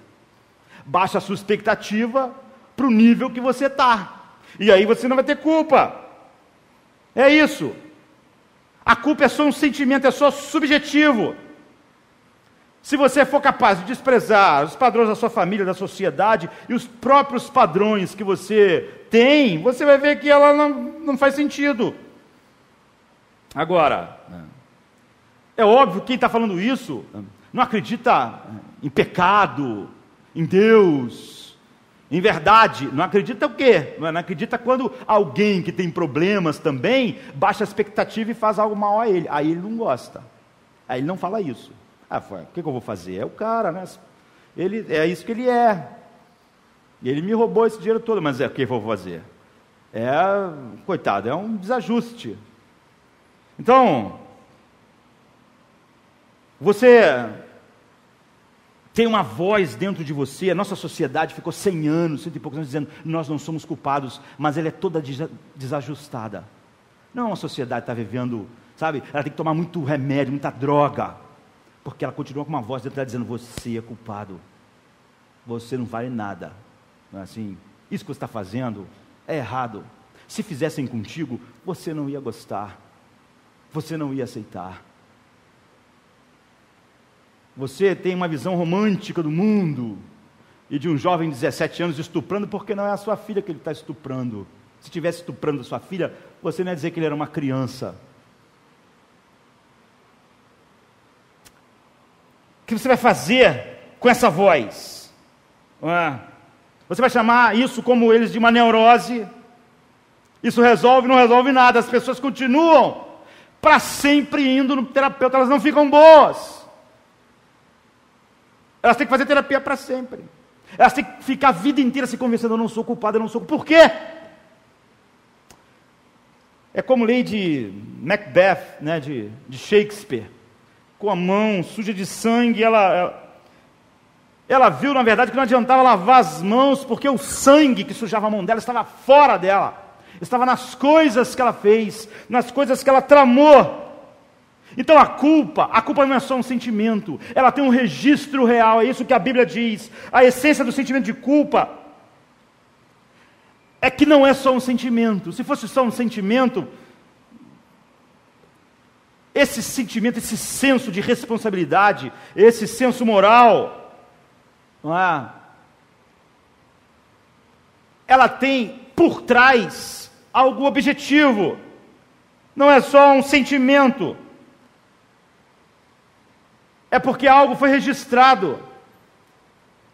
Baixa a sua expectativa para o nível que você está. E aí você não vai ter culpa. É isso. A culpa é só um sentimento, é só subjetivo. Se você for capaz de desprezar os padrões da sua família, da sociedade e os próprios padrões que você tem, você vai ver que ela não, não faz sentido. Agora, é óbvio que quem está falando isso não acredita em pecado, em Deus, em verdade. Não acredita o quê? Não acredita quando alguém que tem problemas também baixa a expectativa e faz algo mal a ele. Aí ele não gosta. Aí ele não fala isso. Ah, o que, eu vou fazer? É o cara, né? Ele, é isso que ele é. Ele me roubou esse dinheiro todo, mas é o que eu vou fazer? É, coitado, é um desajuste. Então, você tem uma voz dentro de você, a nossa sociedade ficou 100 anos, cento e poucos anos, dizendo nós não somos culpados, mas ela é toda desajustada. Não, a sociedade está vivendo, sabe, ela tem que tomar muito remédio, muita droga, porque ela continua com uma voz dentro dela dizendo: você é culpado, você não vale nada. Não é assim? Isso que você está fazendo é errado. Se fizessem contigo, você não ia gostar, você não ia aceitar. Você tem uma visão romântica do mundo e de um jovem de 17 anos estuprando, porque não é a sua filha que ele está estuprando. Se estivesse estuprando a sua filha, você não ia dizer que ele era uma criança. O que você vai fazer com essa voz? É? Você vai chamar isso como eles de uma neurose? Isso resolve? Não resolve nada. As pessoas continuam para sempre indo no terapeuta, elas não ficam boas. Elas têm que fazer terapia para sempre. Elas têm que ficar a vida inteira se convencendo: eu não sou culpada, eu não sou. Por quê? É como Lady Macbeth, né, de, de Shakespeare, com a mão suja de sangue, ela, ela, ela viu, na verdade, que não adiantava lavar as mãos, porque o sangue que sujava a mão dela estava fora dela, estava nas coisas que ela fez, nas coisas que ela tramou. Então a culpa, a culpa não é só um sentimento, ela tem um registro real, é isso que a Bíblia diz. A essência do sentimento de culpa é que não é só um sentimento. Se fosse só um sentimento, esse sentimento, esse senso de responsabilidade, esse senso moral, não é? ela tem por trás algum objetivo, não é só um sentimento, é porque algo foi registrado,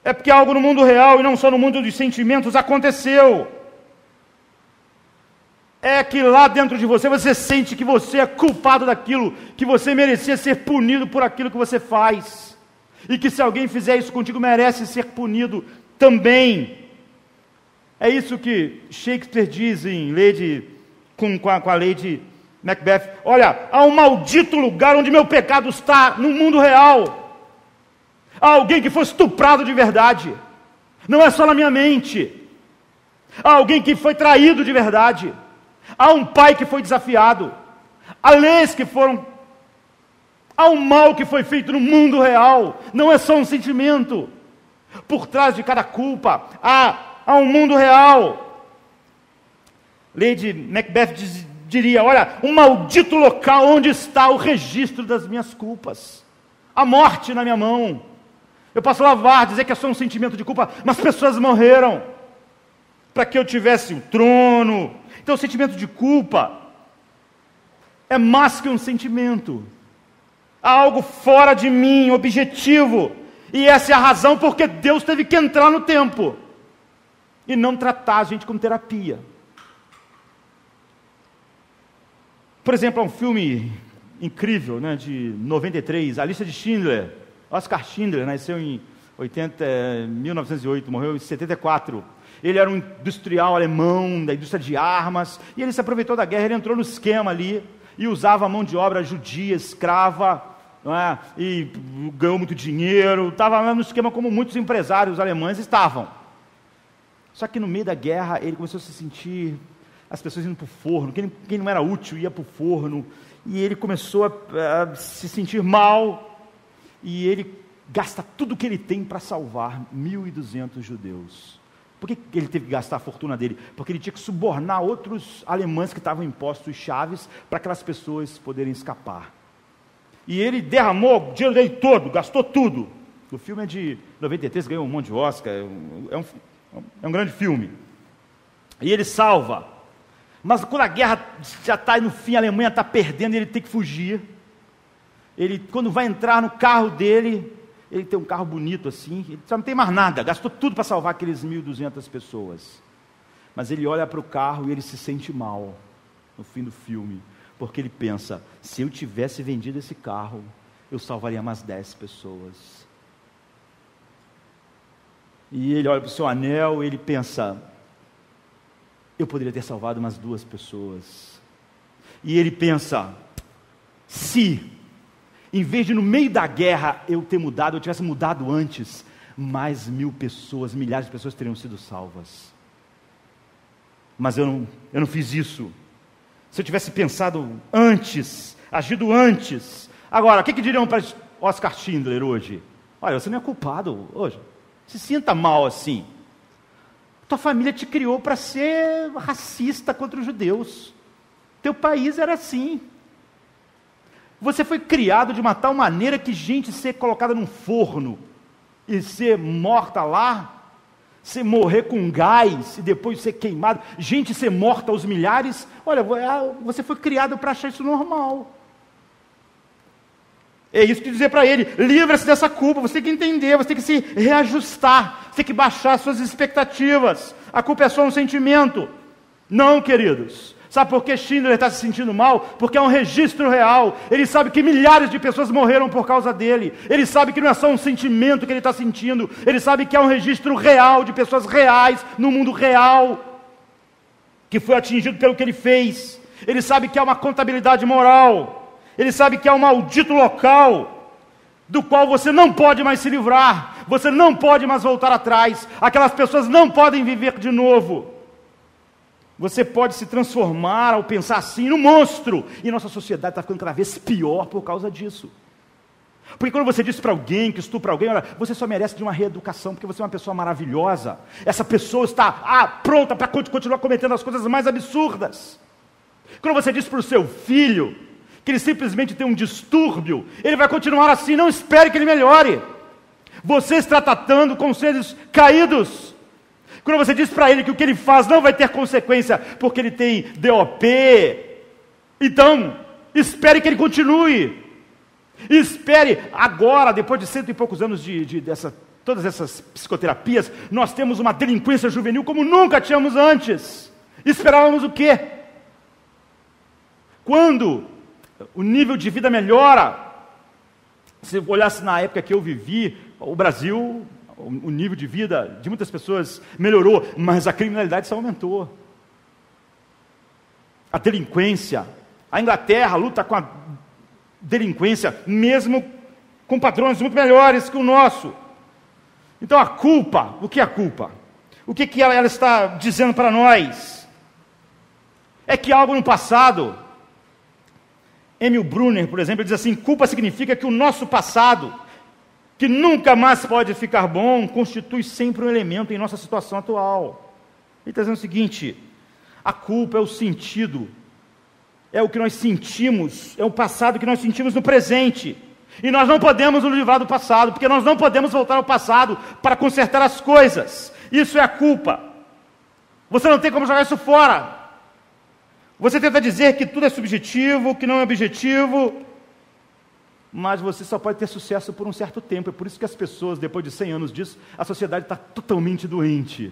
é porque algo no mundo real e não só no mundo dos sentimentos aconteceu. É que lá dentro de você você sente que você é culpado daquilo, que você merecia ser punido por aquilo que você faz, e que se alguém fizer isso contigo merece ser punido também. É isso que Shakespeare diz em Lady, com, com, a, com a Lady Macbeth: Olha, há um maldito lugar onde meu pecado está, no mundo real. Há alguém que foi estuprado de verdade, não é só na minha mente. Há alguém que foi traído de verdade. Há um pai que foi desafiado. Há leis que foram. Há um mal que foi feito no mundo real. Não é só um sentimento. Por trás de cada culpa há, há um mundo real. Lady Macbeth diz, diria: Olha, um maldito local onde está o registro das minhas culpas. A morte na minha mão. Eu posso lavar, dizer que é só um sentimento de culpa, mas pessoas morreram para que eu tivesse o trono, então, o sentimento de culpa é mais que um sentimento, há algo fora de mim, objetivo, e essa é a razão porque Deus teve que entrar no tempo e não tratar a gente com terapia. Por exemplo, há um filme incrível, né, de 93, A Lista de Schindler. Oscar Schindler nasceu em 80, 1908, morreu em 74. Ele era um industrial alemão, da indústria de armas, e ele se aproveitou da guerra, ele entrou no esquema ali e usava a mão de obra judia, escrava, é? e ganhou muito dinheiro, estava no esquema como muitos empresários alemães estavam. Só que no meio da guerra ele começou a se sentir as pessoas indo para o forno, quem, quem, não era útil ia para o forno, e ele começou a, a se sentir mal, e ele gasta tudo que ele tem para salvar 1.200 judeus. Por que ele teve que gastar a fortuna dele? Porque ele tinha que subornar outros alemães que estavam impostos chaves para aquelas pessoas poderem escapar. E ele derramou o dinheiro dele todo, gastou tudo. O filme é de 93, ganhou um monte de Oscar, é um, é um grande filme. E ele salva. Mas quando a guerra já está no fim, a Alemanha está perdendo, ele tem que fugir. Ele, quando vai entrar no carro dele, ele tem um carro bonito assim, ele só não tem mais nada, gastou tudo para salvar aqueles 1.200 pessoas. Mas ele olha para o carro e ele se sente mal no fim do filme, porque ele pensa: se eu tivesse vendido esse carro, eu salvaria mais 10 pessoas. E ele olha para o seu anel e ele pensa: eu poderia ter salvado umas duas pessoas. E ele pensa: se em vez de no meio da guerra eu ter mudado, eu tivesse mudado antes, mais mil pessoas, milhares de pessoas teriam sido salvas. Mas eu não, eu não fiz isso. Se eu tivesse pensado antes, agido antes. Agora, o que, que diriam para Oscar Schindler hoje? Olha, você não é culpado hoje. Se sinta mal assim. Tua família te criou para ser racista contra os judeus. Teu país era assim. Você foi criado de uma tal maneira que gente ser colocada num forno e ser morta lá, ser morrer com gás e depois ser queimado, gente ser morta aos milhares, olha, ah, você foi criado para achar isso normal. É isso que dizer para ele: livra-se dessa culpa. Você tem que entender, você tem que se reajustar, você tem que baixar suas expectativas. A culpa é só um sentimento. Não, queridos. Sabe por que Schindler está se sentindo mal? Porque é um registro real. Ele sabe que milhares de pessoas morreram por causa dele. Ele sabe que não é só um sentimento que ele está sentindo. Ele sabe que é um registro real de pessoas reais no mundo real que foi atingido pelo que ele fez. Ele sabe que há uma contabilidade moral. Ele sabe que há um maldito local do qual você não pode mais se livrar. Você não pode mais voltar atrás. Aquelas pessoas não podem viver de novo. Você pode se transformar ao pensar assim no monstro. E nossa sociedade está ficando cada vez pior por causa disso. Porque quando você diz para alguém que estupra alguém, olha, você só merece de uma reeducação, porque você é uma pessoa maravilhosa. Essa pessoa está ah, pronta para continuar cometendo as coisas mais absurdas. Quando você diz para o seu filho que ele simplesmente tem um distúrbio, ele vai continuar assim, não espere que ele melhore. Você está tratando com seres caídos. Quando você diz para ele que o que ele faz não vai ter consequência porque ele tem DOP, então espere que ele continue. Espere agora, depois de cento e poucos anos de, de dessa, todas essas psicoterapias, nós temos uma delinquência juvenil como nunca tínhamos antes. Esperávamos o quê? Quando o nível de vida melhora, se olhasse na época que eu vivi, o Brasil, o nível de vida de muitas pessoas melhorou, mas a criminalidade só aumentou. A delinquência. A Inglaterra luta com a delinquência, mesmo com padrões muito melhores que o nosso. Então a culpa, o que é a culpa? O que, que ela, ela está dizendo para nós? É que algo no passado Emil Brunner, por exemplo, diz assim: culpa significa que o nosso passado, que nunca mais pode ficar bom, constitui sempre um elemento em nossa situação atual. Ele está dizendo o seguinte: a culpa é o sentido, é o que nós sentimos, é o passado que nós sentimos no presente. E nós não podemos nos livrar do passado, porque nós não podemos voltar ao passado para consertar as coisas. Isso é a culpa. Você não tem como jogar isso fora. Você tenta dizer que tudo é subjetivo, que não é objetivo, mas você só pode ter sucesso por um certo tempo. É por isso que as pessoas, depois de 100 anos disso, a sociedade está totalmente doente.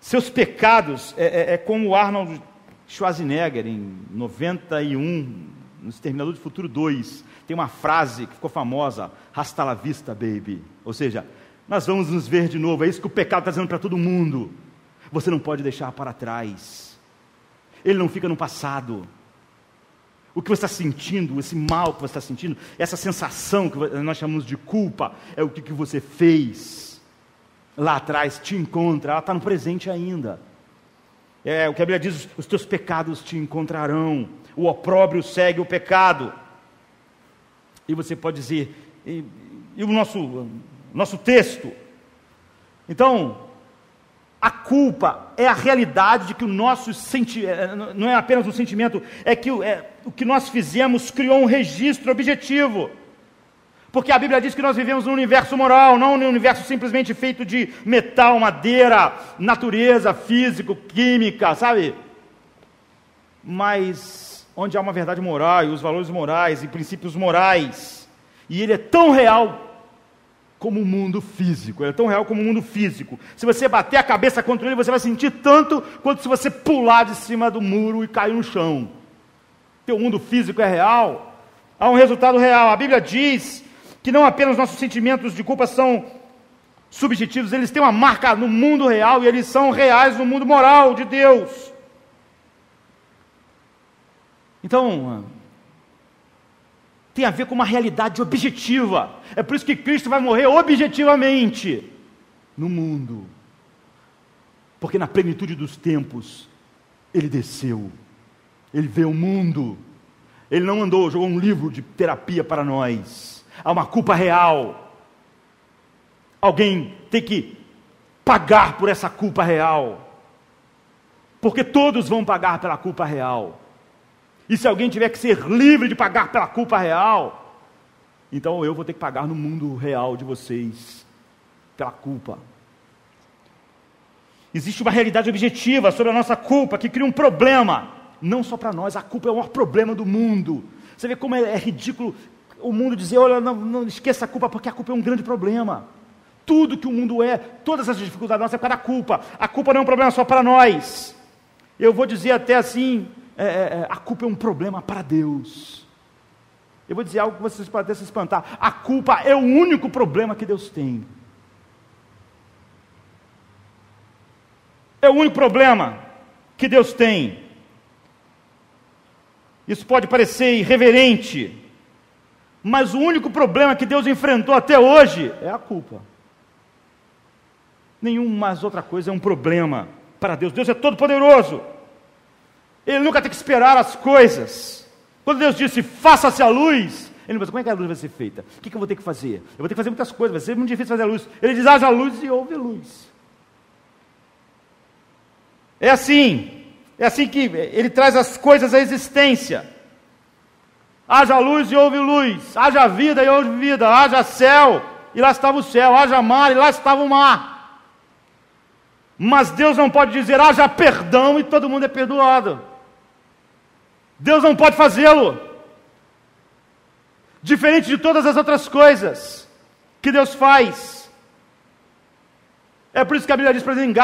Seus pecados, é, é, é como Arnold Schwarzenegger, em 91, no Exterminador do Futuro 2, tem uma frase que ficou famosa: Hasta la vista, baby. Ou seja, nós vamos nos ver de novo. É isso que o pecado está dizendo para todo mundo. Você não pode deixar para trás. Ele não fica no passado. O que você está sentindo, esse mal que você está sentindo, essa sensação que nós chamamos de culpa, é o que você fez lá atrás, te encontra, ela está no presente ainda. É o que a Bíblia diz: os teus pecados te encontrarão, o opróbrio segue o pecado. E você pode dizer, e, e o nosso, nosso texto? Então, a culpa é a realidade de que o nosso sentimento, é, não é apenas um sentimento, é que é, o que nós fizemos criou um registro objetivo. Porque a Bíblia diz que nós vivemos num universo moral, não num universo simplesmente feito de metal, madeira, natureza, físico, química, sabe? Mas onde há uma verdade moral e os valores morais e princípios morais. E ele é tão real como o mundo físico, ele é tão real como o mundo físico. Se você bater a cabeça contra ele, você vai sentir tanto quanto se você pular de cima do muro e cair no chão. Teu mundo físico é real, há um resultado real. A Bíblia diz que não apenas nossos sentimentos de culpa são subjetivos, eles têm uma marca no mundo real e eles são reais no mundo moral de Deus. Então, tem a ver com uma realidade objetiva. É por isso que Cristo vai morrer objetivamente no mundo. Porque na plenitude dos tempos, ele desceu, ele veio ao mundo, ele não andou, jogou um livro de terapia para nós. Há uma culpa real. Alguém tem que pagar por essa culpa real. Porque todos vão pagar pela culpa real. E se alguém tiver que ser livre de pagar pela culpa real, então eu vou ter que pagar no mundo real de vocês pela culpa. Existe uma realidade objetiva sobre a nossa culpa que cria um problema, não só para nós, a culpa é o maior problema do mundo. Você vê como é, é ridículo o mundo dizer: olha, não, não esqueça a culpa, porque a culpa é um grande problema. Tudo que o mundo é, todas as dificuldades nossas é por causa da culpa. A culpa não é um problema só para nós. Eu vou dizer até assim, é, é, é, a culpa é um problema para Deus. Eu vou dizer algo que vocês podem até se espantar. A culpa é o único problema que Deus tem. É o único problema que Deus tem. Isso pode parecer irreverente, mas o único problema que Deus enfrentou até hoje é a culpa. Nenhuma outra coisa é um problema para Deus. Deus é todo poderoso. Ele nunca tem que esperar as coisas. Quando Deus disse, faça-se a luz, ele pensa, como é que a luz vai ser feita? O que, que eu vou ter que fazer? Eu vou ter que fazer muitas coisas, vai ser muito difícil fazer a luz. Ele diz, haja luz e houve luz. É assim, é assim que ele traz as coisas à existência. Haja luz e houve luz, haja vida e houve vida, haja céu e lá estava o céu, haja mar e lá estava o mar. Mas Deus não pode dizer haja perdão e todo mundo é perdoado. Deus não pode fazê-lo. Diferente de todas as outras coisas que Deus faz. É por isso que a Bíblia diz, exemplo, em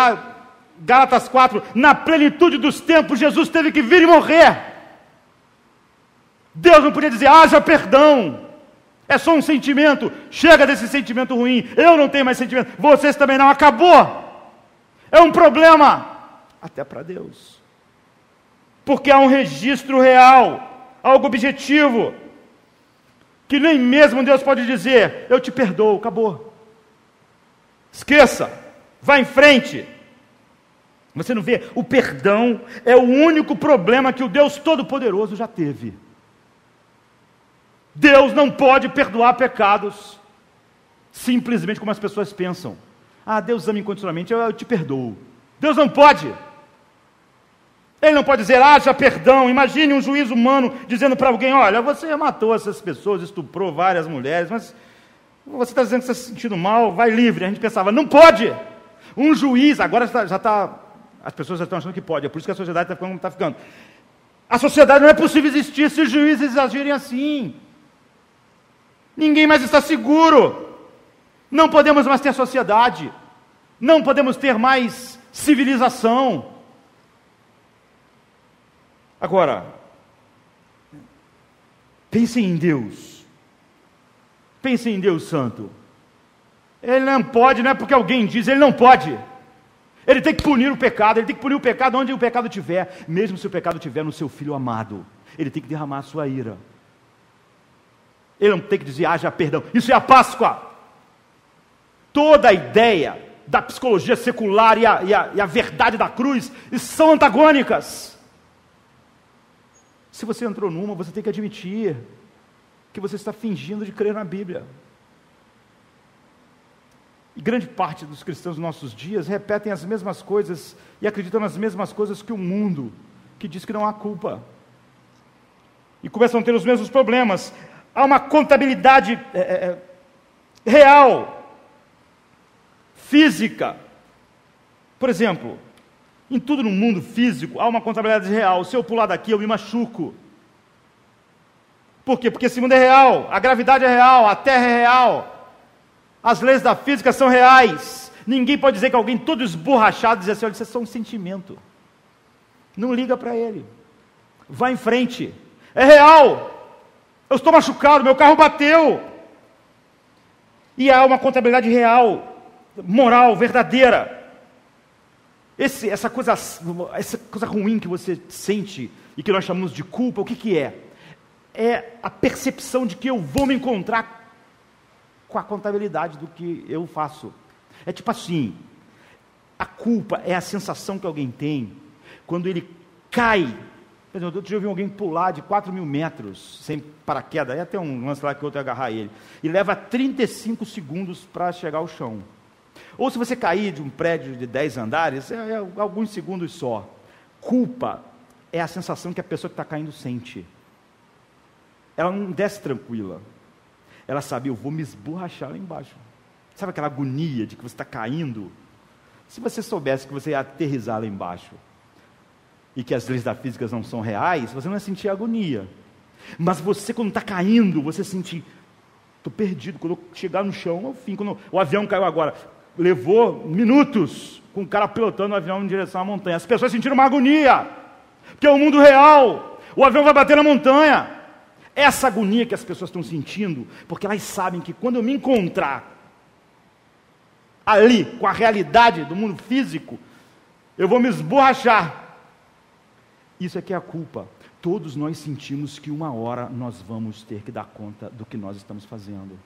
Gálatas 4, na plenitude dos tempos, Jesus teve que vir e morrer. Deus não podia dizer, haja perdão. É só um sentimento. Chega desse sentimento ruim. Eu não tenho mais sentimento. Vocês também não. Acabou. É um problema. Até para Deus. Porque há um registro real, algo objetivo, que nem mesmo Deus pode dizer: Eu te perdoo. Acabou. Esqueça. Vá em frente. Você não vê? O perdão é o único problema que o Deus Todo-Poderoso já teve. Deus não pode perdoar pecados simplesmente como as pessoas pensam. Ah, Deus ama incondicionalmente, eu, eu te perdoo. Deus não pode. Ele não pode dizer, haja perdão. Imagine um juiz humano dizendo para alguém: Olha, você matou essas pessoas, estuprou várias mulheres, mas você está dizendo que está se sentindo mal, vai livre. A gente pensava: Não pode. Um juiz, agora já está. As pessoas já estão achando que pode, é por isso que a sociedade está ficando está ficando. A sociedade não é possível existir se os juízes agirem assim. Ninguém mais está seguro. Não podemos mais ter sociedade. Não podemos ter mais civilização. Agora, pense em Deus. Pense em Deus Santo. Ele não pode, não é porque alguém diz, ele não pode. Ele tem que punir o pecado, ele tem que punir o pecado onde o pecado estiver, mesmo se o pecado estiver no seu filho amado. Ele tem que derramar a sua ira. Ele não tem que dizer, haja perdão. Isso é a Páscoa. Toda a ideia da psicologia secular e a, e a, e a verdade da cruz são antagônicas. Se você entrou numa, você tem que admitir que você está fingindo de crer na Bíblia. E grande parte dos cristãos dos nossos dias repetem as mesmas coisas e acreditam nas mesmas coisas que o mundo, que diz que não há culpa. E começam a ter os mesmos problemas há uma contabilidade é, é, é, real, física. Por exemplo, em tudo no mundo físico há uma contabilidade real. Se eu pular daqui, eu me machuco. Por quê? Porque esse mundo é real, a gravidade é real, a terra é real, as leis da física são reais. Ninguém pode dizer que alguém todo esborrachado diz assim: olha, isso é só um sentimento. Não liga para ele. Vá em frente. É real. Eu estou machucado, meu carro bateu. E há uma contabilidade real, moral, verdadeira. Esse, essa, coisa, essa coisa ruim que você sente e que nós chamamos de culpa, o que, que é? É a percepção de que eu vou me encontrar com a contabilidade do que eu faço. É tipo assim: a culpa é a sensação que alguém tem quando ele cai por exemplo, outro dia eu vi alguém pular de 4 mil metros, sem paraquedas, aí até um lance lá que outro ia agarrar ele, e leva 35 segundos para chegar ao chão. Ou se você cair de um prédio de 10 andares, é, é alguns segundos só. Culpa é a sensação que a pessoa que está caindo sente. Ela não desce tranquila. Ela sabe, eu vou me esborrachar lá embaixo. Sabe aquela agonia de que você está caindo? Se você soubesse que você ia aterrizar lá embaixo, e que as leis da física não são reais, você não vai sentir agonia. Mas você, quando está caindo, você sente, estou perdido. Quando eu chegar no chão, é o fim. Quando o avião caiu agora, levou minutos com o cara pilotando o avião em direção à montanha. As pessoas sentiram uma agonia, porque é o mundo real. O avião vai bater na montanha. Essa agonia que as pessoas estão sentindo, porque elas sabem que quando eu me encontrar ali com a realidade do mundo físico, eu vou me esborrachar isso é que é a culpa. Todos nós sentimos que uma hora nós vamos ter que dar conta do que nós estamos fazendo.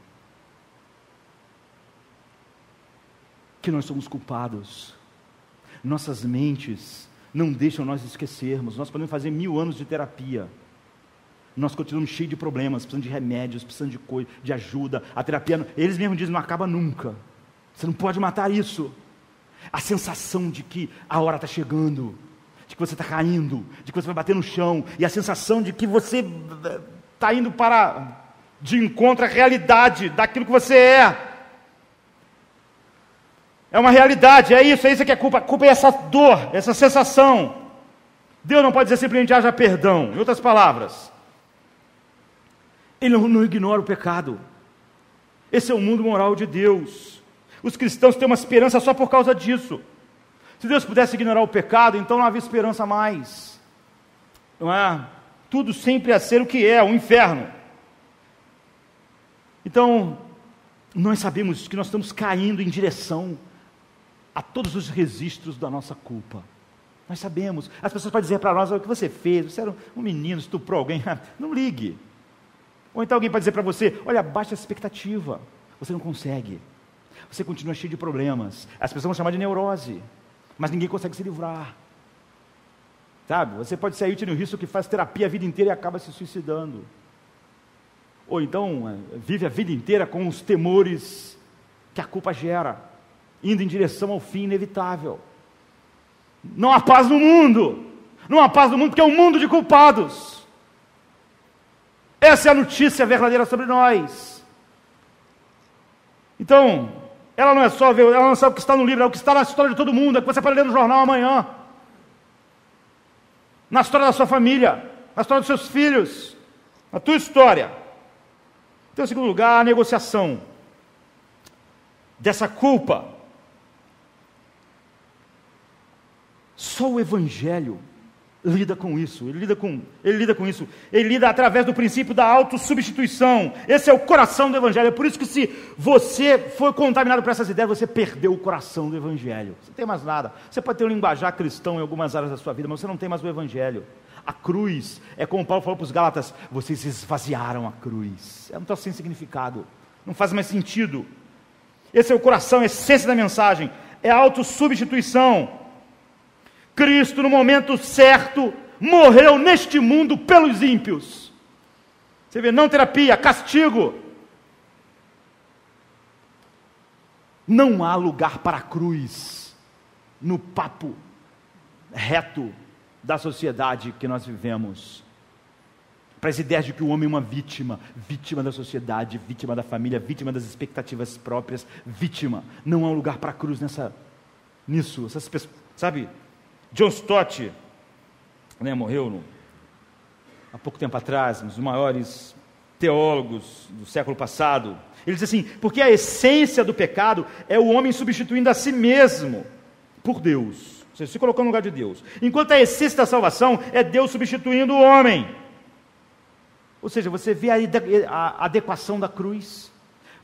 Que nós somos culpados. Nossas mentes não deixam nós esquecermos. Nós podemos fazer mil anos de terapia. Nós continuamos cheios de problemas, precisando de remédios, precisando de coisa, de ajuda. A terapia, eles mesmos dizem, não acaba nunca. Você não pode matar isso. A sensação de que a hora está chegando de que você está caindo, de que você vai bater no chão, e a sensação de que você está indo para de encontro à realidade daquilo que você é. É uma realidade, é isso, é isso que é culpa. A culpa é essa dor, essa sensação. Deus não pode dizer simplesmente haja perdão. Em outras palavras, Ele não, não ignora o pecado. Esse é o mundo moral de Deus. Os cristãos têm uma esperança só por causa disso. Se Deus pudesse ignorar o pecado, então não havia esperança mais. Não é? Tudo sempre a ser o que é, o inferno. Então, nós sabemos que nós estamos caindo em direção a todos os registros da nossa culpa. Nós sabemos. As pessoas podem dizer para nós o que você fez. Você era um menino, estuprou alguém. [laughs] Não ligue. Ou então alguém pode dizer para você: olha, baixa a expectativa. Você não consegue. Você continua cheio de problemas. As pessoas vão chamar de neurose. Mas ninguém consegue se livrar. Sabe? Você pode ser a no risco que faz terapia a vida inteira e acaba se suicidando. Ou então eh, vive a vida inteira com os temores que a culpa gera indo em direção ao fim inevitável. Não há paz no mundo. Não há paz no mundo porque é um mundo de culpados. Essa é a notícia verdadeira sobre nós. Então, ela não é só ver, ela não sabe o que está no livro, é o que está na história de todo mundo, é que você pode ler no jornal amanhã. Na história da sua família, na história dos seus filhos, na tua história. Então, em segundo lugar, a negociação dessa culpa Só o Evangelho lida com isso, ele lida com, ele lida com isso, ele lida através do princípio da autossubstituição. Esse é o coração do Evangelho. É por isso que se você foi contaminado por essas ideias, você perdeu o coração do Evangelho. Você não tem mais nada. Você pode ter um linguajar cristão em algumas áreas da sua vida, mas você não tem mais o Evangelho. A cruz, é como Paulo falou para os Gálatas, vocês esvaziaram a cruz. É um troço sem significado. Não faz mais sentido. Esse é o coração, a essência da mensagem. É a autossubstituição. Cristo, no momento certo, morreu neste mundo pelos ímpios. Você vê, não terapia, castigo. Não há lugar para a cruz no papo reto da sociedade que nós vivemos. Para as ideias de que o homem é uma vítima, vítima da sociedade, vítima da família, vítima das expectativas próprias, vítima. Não há lugar para a cruz nessa, nisso. Essas pessoas, sabe? John Stott, né, morreu no, há pouco tempo atrás, um dos maiores teólogos do século passado. Ele diz assim: porque a essência do pecado é o homem substituindo a si mesmo por Deus. Ou seja, se colocando no lugar de Deus. Enquanto a essência da salvação é Deus substituindo o homem. Ou seja, você vê a adequação da cruz.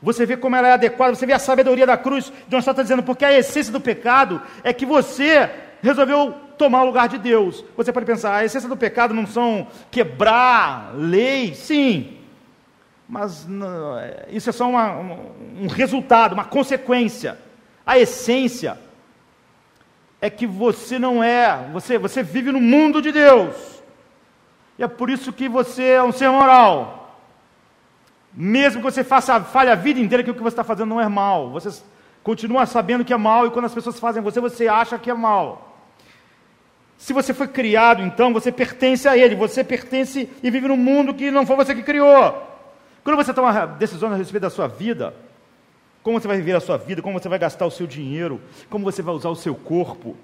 Você vê como ela é adequada, você vê a sabedoria da cruz. John Stott está dizendo, porque a essência do pecado é que você resolveu tomar o lugar de Deus. Você pode pensar, a essência do pecado não são quebrar lei, sim, mas não, isso é só uma, um resultado, uma consequência. A essência é que você não é, você, você vive no mundo de Deus. E é por isso que você é um ser moral. Mesmo que você faça falha a vida inteira que o que você está fazendo não é mal. Você continua sabendo que é mal e quando as pessoas fazem você, você acha que é mal. Se você foi criado, então, você pertence a Ele, você pertence e vive num mundo que não foi você que criou. Quando você toma decisões a respeito da sua vida, como você vai viver a sua vida, como você vai gastar o seu dinheiro, como você vai usar o seu corpo,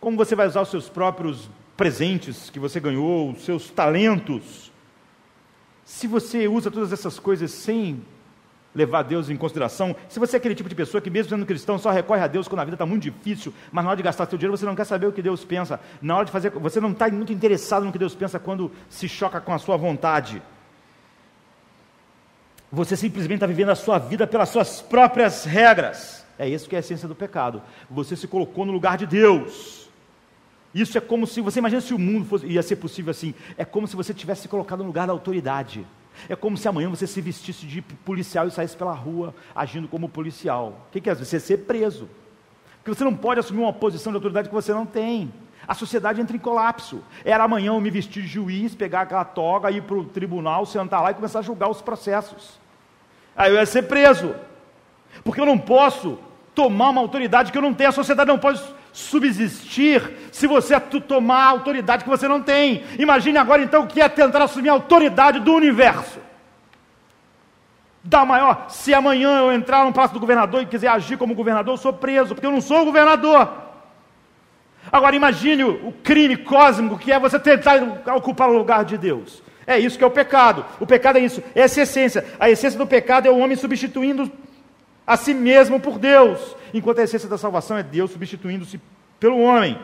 como você vai usar os seus próprios presentes que você ganhou, os seus talentos. Se você usa todas essas coisas sem levar Deus em consideração. Se você é aquele tipo de pessoa que, mesmo sendo cristão, só recorre a Deus quando a vida está muito difícil, mas na hora de gastar seu dinheiro você não quer saber o que Deus pensa. Na hora de fazer, você não está muito interessado no que Deus pensa quando se choca com a sua vontade. Você simplesmente está vivendo a sua vida pelas suas próprias regras. É isso que é a essência do pecado. Você se colocou no lugar de Deus. Isso é como se você imagina se o mundo fosse, ia ser possível assim. É como se você tivesse se colocado no lugar da autoridade. É como se amanhã você se vestisse de policial e saísse pela rua agindo como policial. O que, é? Você ser preso. Porque você não pode assumir uma posição de autoridade que você não tem. A sociedade entra em colapso. Era amanhã eu me vestir de juiz, pegar aquela toga, ir para o tribunal, sentar lá e começar a julgar os processos. Aí eu ia ser preso. Porque eu não posso tomar uma autoridade que eu não tenho. A sociedade não pode subsistir se você tomar a autoridade que você não tem. Imagine agora então o que é tentar assumir a autoridade do universo. Da maior, se amanhã eu entrar no palácio do governador e quiser agir como governador, eu sou preso, porque eu não sou governador. Agora imagine o crime cósmico que é você tentar ocupar o lugar de Deus. É isso que é o pecado. O pecado é isso, é essa essência. A essência do pecado é o homem substituindo a si mesmo por Deus, enquanto a essência da salvação é Deus substituindo-se pelo homem.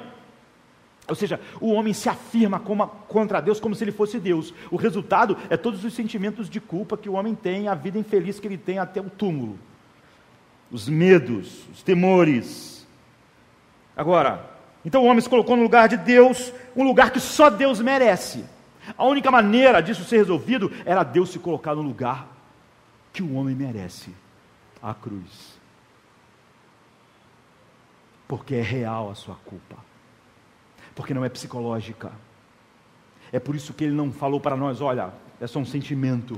Ou seja, o homem se afirma como, contra Deus como se ele fosse Deus. O resultado é todos os sentimentos de culpa que o homem tem, a vida infeliz que ele tem até o túmulo. Os medos, os temores. Agora, então o homem se colocou no lugar de Deus, um lugar que só Deus merece. A única maneira disso ser resolvido era Deus se colocar no lugar que o homem merece à cruz. Porque é real a sua culpa. Porque não é psicológica. É por isso que ele não falou para nós: olha, é só um sentimento.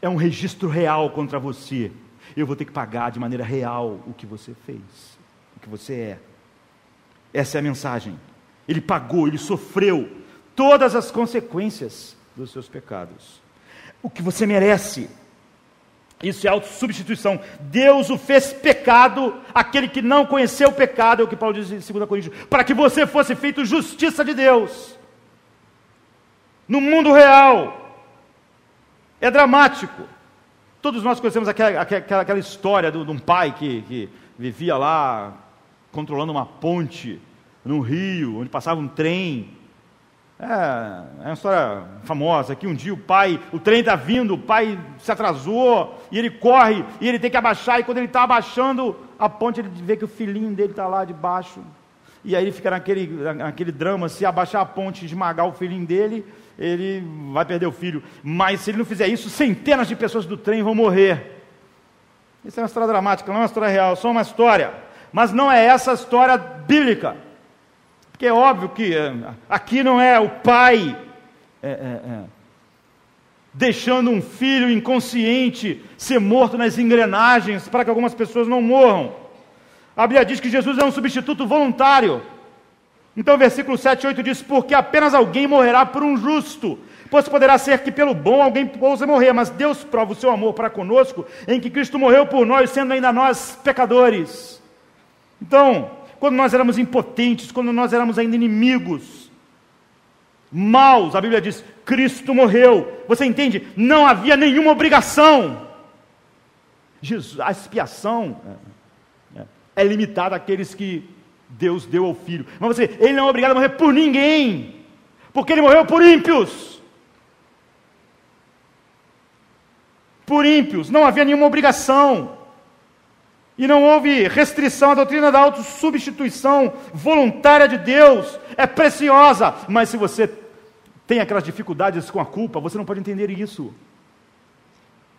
É um registro real contra você. Eu vou ter que pagar de maneira real o que você fez, o que você é. Essa é a mensagem. Ele pagou, ele sofreu todas as consequências dos seus pecados. O que você merece isso é autossubstituição. Deus o fez pecado, aquele que não conheceu o pecado, é o que Paulo diz em 2 Coríntios, para que você fosse feito justiça de Deus. No mundo real. É dramático. Todos nós conhecemos aquela, aquela, aquela história de, um pai que, que vivia lá controlando uma ponte no rio, onde passava um trem é, é uma história famosa que um dia o pai, o trem está vindo, o pai se atrasou, e ele corre, e ele tem que abaixar, e quando ele está abaixando a ponte, ele vê que o filhinho dele está lá debaixo. E aí ele fica naquele, naquele drama, se abaixar a ponte e esmagar o filhinho dele, ele vai perder o filho. Mas se ele não fizer isso, centenas de pessoas do trem vão morrer. Isso é uma história dramática, não é uma história real, só uma história. Mas não é essa a história bíblica. Porque é óbvio que é, aqui não é o pai é, é, é, deixando um filho inconsciente ser morto nas engrenagens para que algumas pessoas não morram. A Bíblia diz que Jesus é um substituto voluntário. Então, versículo 7 e 8 diz: Porque apenas alguém morrerá por um justo, pois poderá ser que pelo bom alguém possa morrer, mas Deus prova o seu amor para conosco, em que Cristo morreu por nós, sendo ainda nós pecadores. Então, quando nós éramos impotentes, quando nós éramos ainda inimigos, maus, a Bíblia diz: Cristo morreu. Você entende? Não havia nenhuma obrigação. Jesus, a expiação é, é, é limitada àqueles que Deus deu ao Filho. Mas você, ele não é obrigado a morrer por ninguém, porque ele morreu por ímpios. Por ímpios, não havia nenhuma obrigação. E não houve restrição, a doutrina da autossubstituição voluntária de Deus é preciosa, mas se você tem aquelas dificuldades com a culpa, você não pode entender isso.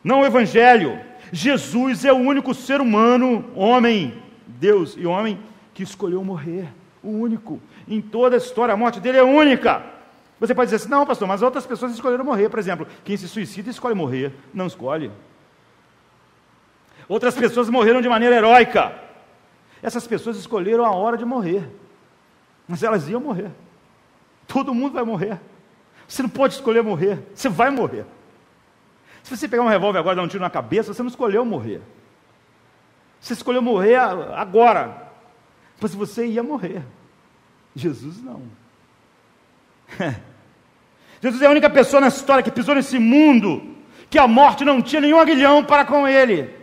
Não o Evangelho. Jesus é o único ser humano, homem, Deus e homem, que escolheu morrer. O único. Em toda a história, a morte dele é única. Você pode dizer assim, não, pastor, mas outras pessoas escolheram morrer. Por exemplo, quem se suicida escolhe morrer. Não escolhe. Outras pessoas morreram de maneira heróica. Essas pessoas escolheram a hora de morrer. Mas elas iam morrer. Todo mundo vai morrer. Você não pode escolher morrer. Você vai morrer. Se você pegar um revólver agora e dar um tiro na cabeça, você não escolheu morrer. Você escolheu morrer agora. Mas você ia morrer. Jesus não. [laughs] Jesus é a única pessoa na história que pisou nesse mundo que a morte não tinha nenhum aguilhão para com ele.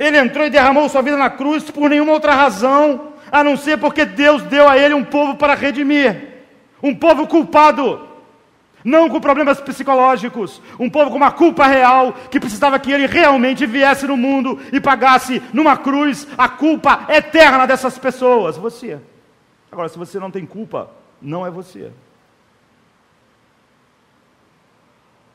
Ele entrou e derramou sua vida na cruz por nenhuma outra razão, a não ser porque Deus deu a ele um povo para redimir, um povo culpado, não com problemas psicológicos, um povo com uma culpa real, que precisava que ele realmente viesse no mundo e pagasse numa cruz a culpa eterna dessas pessoas. Você. Agora, se você não tem culpa, não é você.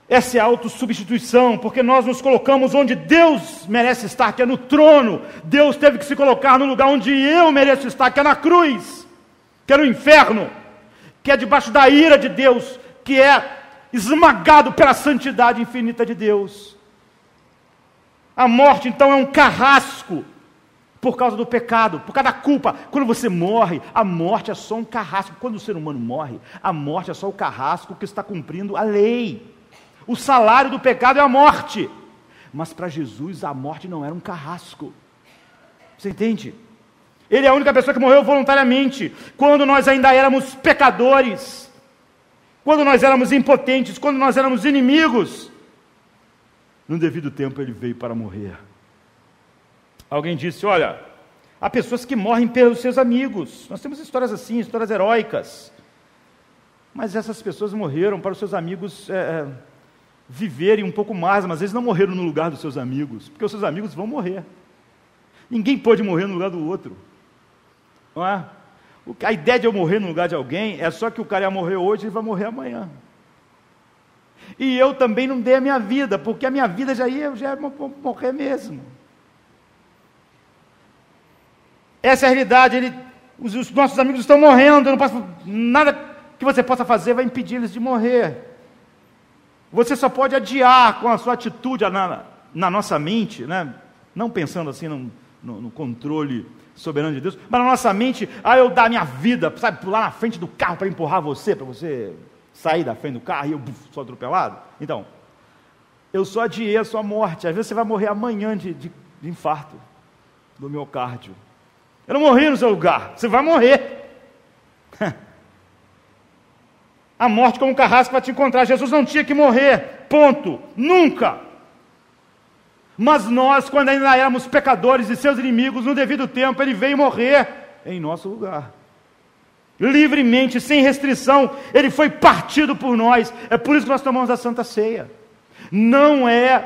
Essa é a autossubstituição, porque nós nos colocamos onde Deus merece estar, que é no trono. Deus teve que se colocar no lugar onde eu mereço estar, que é na cruz, que é no inferno, que é debaixo da ira de Deus, que é esmagado pela santidade infinita de Deus. A morte, então, é um carrasco por causa do pecado, por causa da culpa. Quando você morre, a morte é só um carrasco. Quando o ser humano morre, a morte é só o carrasco que está cumprindo a lei. O salário do pecado é a morte. Mas para Jesus a morte não era um carrasco. Você entende? Ele é a única pessoa que morreu voluntariamente, quando nós ainda éramos pecadores, quando nós éramos impotentes, quando nós éramos inimigos. No devido tempo ele veio para morrer. Alguém disse: Olha, há pessoas que morrem pelos seus amigos. Nós temos histórias assim, histórias heróicas. Mas essas pessoas morreram para os seus amigos é, é, viverem um pouco mais, mas eles não morreram no lugar dos seus amigos, porque os seus amigos vão morrer. Ninguém pode morrer no lugar do outro. Não é? A ideia de eu morrer no lugar de alguém é só que o cara ia morrer hoje e vai morrer amanhã. E eu também não dei a minha vida, porque a minha vida já ia, já ia morrer mesmo. Essa é a realidade. Ele, os, os, nossos amigos estão morrendo. Posso, nada que você possa fazer vai impedir eles de morrer. Você só pode adiar com a sua atitude na, na nossa mente, né? não pensando assim no, no, no controle soberano de Deus, mas na nossa mente, ah, eu dar minha vida, sabe, pular na frente do carro para empurrar você, para você sair da frente do carro e eu buf, sou atropelado. Então, eu só adiei a sua morte. Às vezes você vai morrer amanhã de, de, de infarto do miocárdio. Eu não morri no seu lugar, você vai morrer. [laughs] A morte como um carrasco para te encontrar. Jesus não tinha que morrer, ponto. Nunca. Mas nós, quando ainda éramos pecadores e seus inimigos, no devido tempo, ele veio morrer em nosso lugar. Livremente, sem restrição, ele foi partido por nós. É por isso que nós tomamos a Santa Ceia. Não é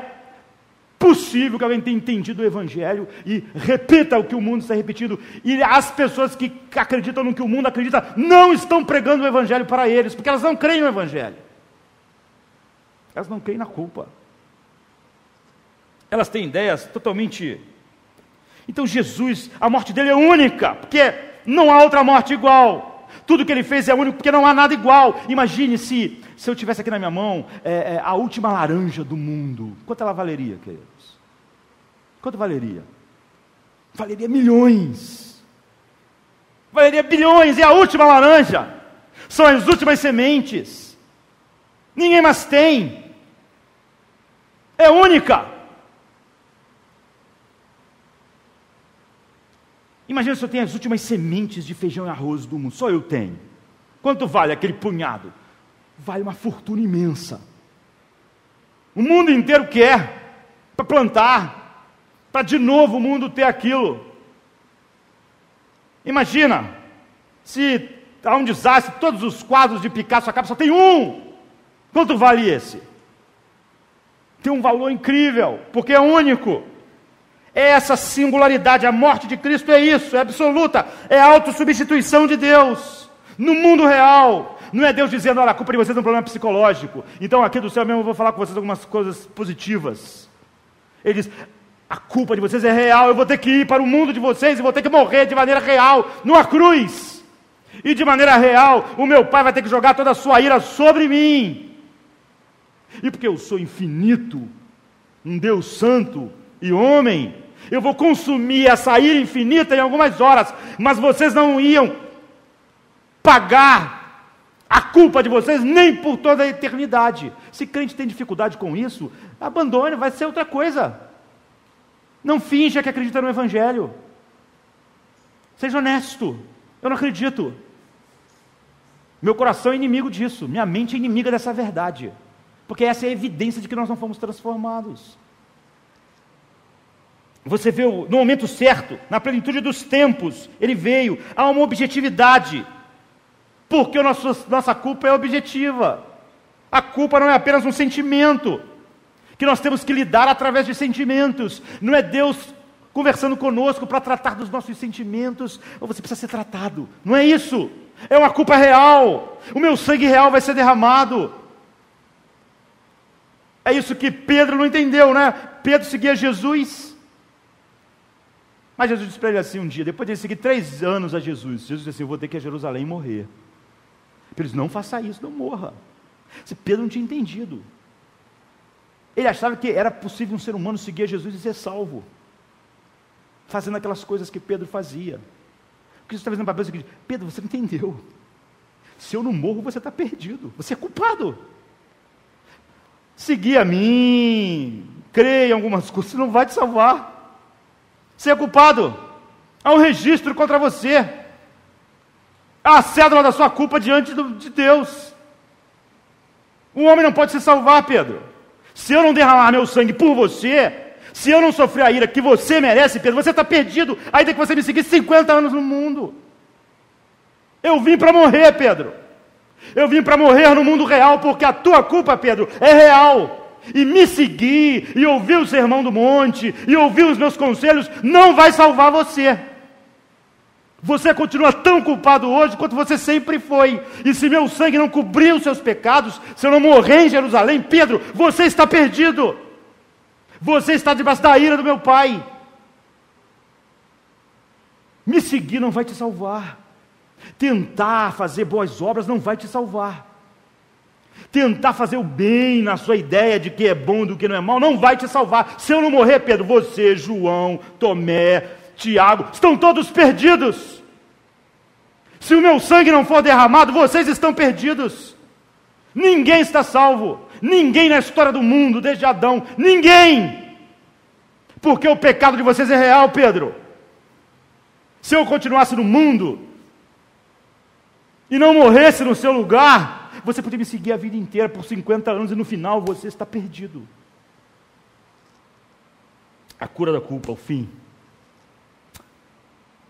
possível que alguém tenha entendido o Evangelho e repita o que o mundo está repetindo. E as pessoas que acreditam no que o mundo acredita não estão pregando o Evangelho para eles, porque elas não creem no Evangelho. Elas não creem na culpa elas têm ideias totalmente. Então, Jesus, a morte dele é única, porque não há outra morte igual. Tudo que ele fez é único, porque não há nada igual. Imagine se, se eu tivesse aqui na minha mão é, é, a última laranja do mundo. Quanto ela valeria, queridos? Quanto valeria? Valeria milhões. Valeria bilhões, é a última laranja. São as últimas sementes. Ninguém mais tem. É única. Imagina se eu tenho as últimas sementes de feijão e arroz do mundo, só eu tenho. Quanto vale aquele punhado? Vale uma fortuna imensa. O mundo inteiro quer para plantar, para de novo o mundo ter aquilo. Imagina se há um desastre, todos os quadros de Picasso acabam, só tem um. Quanto vale esse? Tem um valor incrível, porque é único. É essa singularidade, a morte de Cristo é isso, é absoluta, é a autossubstituição de Deus no mundo real. Não é Deus dizendo, olha, a culpa de vocês é um problema psicológico. Então aqui do céu mesmo eu vou falar com vocês algumas coisas positivas. Ele diz, a culpa de vocês é real, eu vou ter que ir para o mundo de vocês e vou ter que morrer de maneira real, numa cruz. E de maneira real, o meu pai vai ter que jogar toda a sua ira sobre mim. E porque eu sou infinito, um Deus santo, e homem. Eu vou consumir essa ira infinita em algumas horas, mas vocês não iam pagar a culpa de vocês nem por toda a eternidade. Se crente tem dificuldade com isso, abandone, vai ser outra coisa. Não finja que acredita no Evangelho. Seja honesto. Eu não acredito. Meu coração é inimigo disso. Minha mente é inimiga dessa verdade. Porque essa é a evidência de que nós não fomos transformados. Você vê no momento certo, na plenitude dos tempos, ele veio. Há uma objetividade. Porque a nossa, nossa culpa é objetiva. A culpa não é apenas um sentimento que nós temos que lidar através de sentimentos. Não é Deus conversando conosco para tratar dos nossos sentimentos, ou você precisa ser tratado. Não é isso. É uma culpa real. O meu sangue real vai ser derramado. É isso que Pedro não entendeu, né? Pedro seguia Jesus mas Jesus disse para ele assim um dia, depois de ele seguir três anos a Jesus, Jesus disse assim: Eu vou ter que ir a Jerusalém morrer. Ele disse: Não faça isso, não morra. Se Pedro não tinha entendido. Ele achava que era possível um ser humano seguir a Jesus e ser salvo. fazendo aquelas coisas que Pedro fazia. O que você está dizendo para Pedro o Pedro, você não entendeu. Se eu não morro, você está perdido. Você é culpado. Seguir a mim, crer em algumas coisas, não vai te salvar. Você é culpado. Há um registro contra você. Há a cédula da sua culpa diante de Deus. Um homem não pode se salvar, Pedro. Se eu não derramar meu sangue por você, se eu não sofrer a ira que você merece, Pedro, você está perdido. Ainda que você me seguisse 50 anos no mundo. Eu vim para morrer, Pedro. Eu vim para morrer no mundo real, porque a tua culpa, Pedro, é real. E me seguir, e ouvir o sermão do monte, e ouvir os meus conselhos, não vai salvar você. Você continua tão culpado hoje quanto você sempre foi. E se meu sangue não cobrir os seus pecados, se eu não morrer em Jerusalém, Pedro, você está perdido. Você está debaixo da ira do meu pai. Me seguir não vai te salvar. Tentar fazer boas obras não vai te salvar. Tentar fazer o bem na sua ideia de que é bom do que não é mal não vai te salvar. Se eu não morrer, Pedro, você, João, Tomé, Tiago, estão todos perdidos. Se o meu sangue não for derramado, vocês estão perdidos. Ninguém está salvo. Ninguém na história do mundo, desde Adão. Ninguém. Porque o pecado de vocês é real, Pedro. Se eu continuasse no mundo e não morresse no seu lugar, você poderia me seguir a vida inteira por 50 anos e no final você está perdido. A cura da culpa, o fim.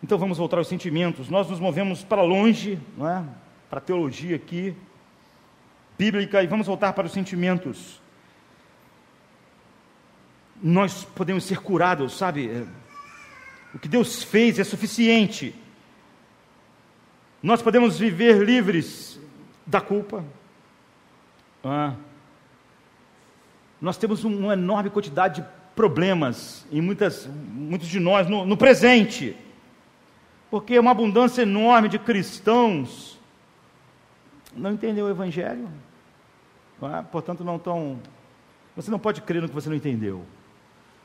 Então vamos voltar aos sentimentos. Nós nos movemos para longe, não é? para a teologia aqui, bíblica, e vamos voltar para os sentimentos. Nós podemos ser curados, sabe? É, o que Deus fez é suficiente. Nós podemos viver livres da culpa. Ah. Nós temos uma enorme quantidade de problemas em muitas, muitos de nós no, no presente porque uma abundância enorme de cristãos não entendeu o Evangelho, não é? portanto não estão. Você não pode crer no que você não entendeu.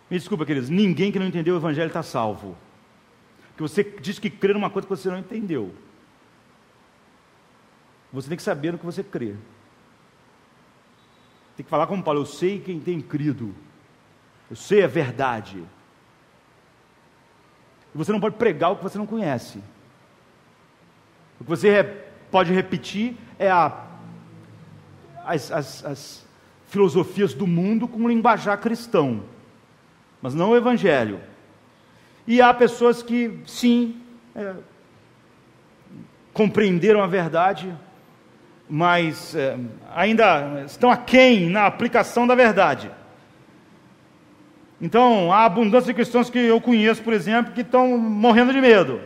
Me desculpa, queridos, ninguém que não entendeu o Evangelho está salvo. Que você diz que crê numa coisa que você não entendeu. Você tem que saber no que você crê. Tem que falar como Paulo, eu sei quem tem crido. Eu sei a verdade. E você não pode pregar o que você não conhece. O que você pode repetir é a, as, as, as filosofias do mundo com linguajar cristão, mas não o evangelho. E há pessoas que, sim, é, compreenderam a verdade, mas é, ainda estão aquém na aplicação da verdade. Então, há abundância de cristãos que eu conheço, por exemplo, que estão morrendo de medo.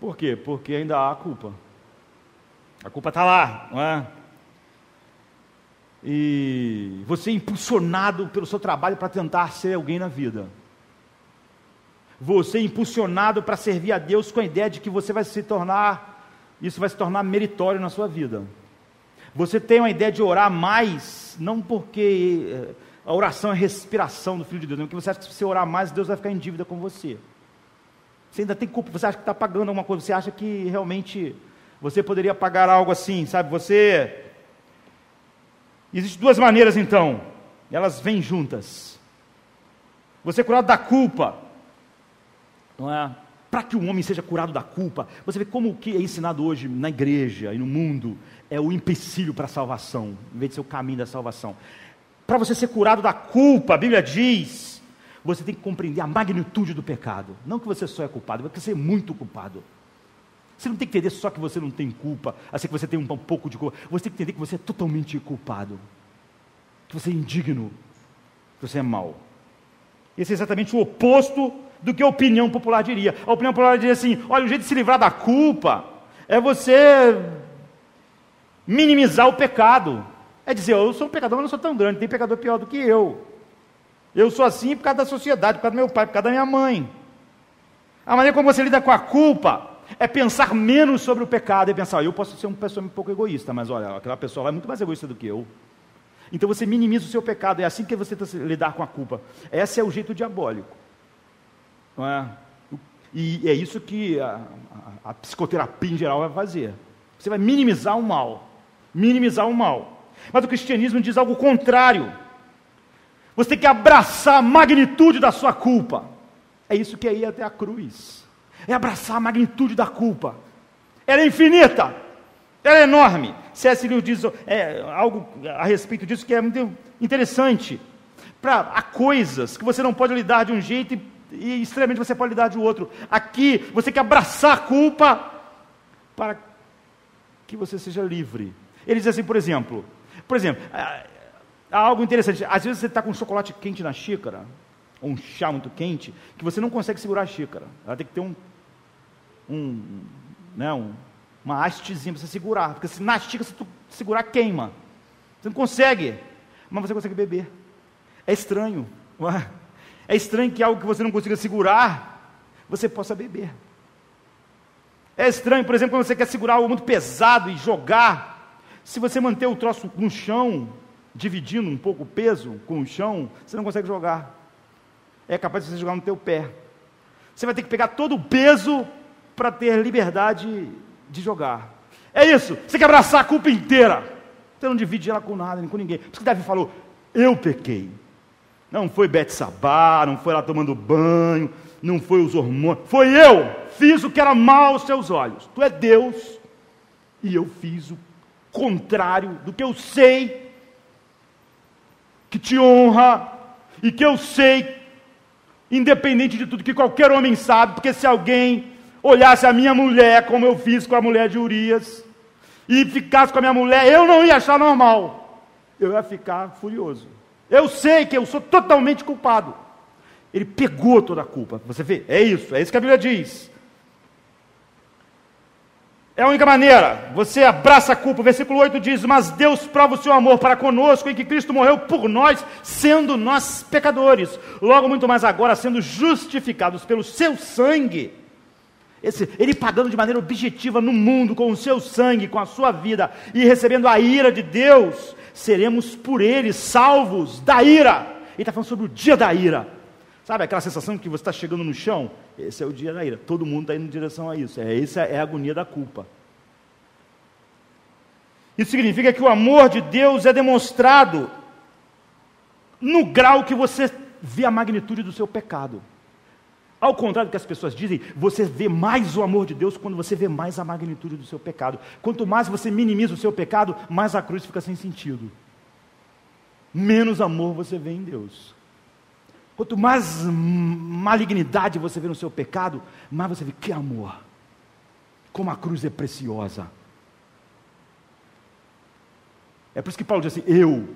Por quê? Porque ainda há culpa. A culpa está lá, não é? E você é impulsionado pelo seu trabalho para tentar ser alguém na vida. Você é impulsionado para servir a Deus com a ideia de que você vai se tornar, isso vai se tornar meritório na sua vida. Você tem uma ideia de orar mais, não porque eh, a oração é a respiração do Filho de Deus. Porque você acha que se você orar mais, Deus vai ficar em dívida com você. Você ainda tem culpa, você acha que está pagando alguma coisa, você acha que realmente você poderia pagar algo assim, sabe? Você. Existem duas maneiras então, elas vêm juntas. Você é curado da culpa, não é? Para que o homem seja curado da culpa, você vê como o que é ensinado hoje na igreja e no mundo é o empecilho para a salvação, em vez de ser o caminho da salvação. Para você ser curado da culpa, a Bíblia diz, você tem que compreender a magnitude do pecado. Não que você só é culpado, mas que você é muito culpado. Você não tem que entender só que você não tem culpa, assim que você tem um pouco de culpa. Você tem que entender que você é totalmente culpado. Que você é indigno. Que você é mau. Esse é exatamente o oposto do que a opinião popular diria. A opinião popular diria assim: olha, o jeito de se livrar da culpa é você minimizar o pecado. É dizer, eu sou um pecador, mas não sou tão grande, tem pecador pior do que eu. Eu sou assim por causa da sociedade, por causa do meu pai, por causa da minha mãe. A maneira como você lida com a culpa é pensar menos sobre o pecado e pensar, eu posso ser uma pessoa um pouco egoísta, mas olha, aquela pessoa é muito mais egoísta do que eu. Então você minimiza o seu pecado, é assim que você tenta lidar com a culpa. Esse é o jeito diabólico. Não é? E é isso que a, a, a psicoterapia em geral vai fazer. Você vai minimizar o mal. Minimizar o mal. Mas o cristianismo diz algo contrário. Você tem que abraçar a magnitude da sua culpa. É isso que é ir até a cruz. É abraçar a magnitude da culpa. Ela é infinita. Ela é enorme. C.S. Lewis diz é, algo a respeito disso que é muito interessante. Para há coisas que você não pode lidar de um jeito e, e extremamente você pode lidar de outro. Aqui você quer abraçar a culpa para que você seja livre. Ele diz assim, por exemplo, por exemplo, há algo interessante. Às vezes você está com um chocolate quente na xícara, ou um chá muito quente, que você não consegue segurar a xícara. Ela tem que ter um, um, né, um uma hastezinha para você segurar, porque se na xícara se tu segurar queima. Você não consegue, mas você consegue beber. É estranho. É? é estranho que algo que você não consiga segurar, você possa beber. É estranho, por exemplo, quando você quer segurar algo muito pesado e jogar, se você manter o troço no chão, dividindo um pouco o peso com o chão, você não consegue jogar. É capaz de você jogar no teu pé. Você vai ter que pegar todo o peso para ter liberdade de jogar. É isso. Você quer abraçar a culpa inteira. Você não divide ela com nada, nem com ninguém. Por isso que Davi falou: Eu pequei. Não foi Betsabá, não foi lá tomando banho, não foi os hormônios. Foi eu. Fiz o que era mal aos seus olhos. Tu é Deus e eu fiz o contrário do que eu sei que te honra e que eu sei, independente de tudo que qualquer homem sabe, porque se alguém olhasse a minha mulher como eu fiz com a mulher de Urias, e ficasse com a minha mulher, eu não ia achar normal. Eu ia ficar furioso. Eu sei que eu sou totalmente culpado. Ele pegou toda a culpa. Você vê? É isso, é isso que a Bíblia diz. É a única maneira. Você abraça a culpa. versículo 8 diz: Mas Deus prova o seu amor para conosco em que Cristo morreu por nós, sendo nós pecadores. Logo, muito mais agora, sendo justificados pelo seu sangue esse, ele pagando de maneira objetiva no mundo, com o seu sangue, com a sua vida, e recebendo a ira de Deus, seremos por ele salvos da ira. Ele está falando sobre o dia da ira. Sabe aquela sensação que você está chegando no chão? Esse é o dia da ira. Todo mundo está indo em direção a isso. É, essa é a agonia da culpa. Isso significa que o amor de Deus é demonstrado no grau que você vê a magnitude do seu pecado. Ao contrário do que as pessoas dizem, você vê mais o amor de Deus quando você vê mais a magnitude do seu pecado. Quanto mais você minimiza o seu pecado, mais a cruz fica sem sentido. Menos amor você vê em Deus. Quanto mais malignidade você vê no seu pecado, mais você vê que amor. Como a cruz é preciosa. É por isso que Paulo diz assim: Eu,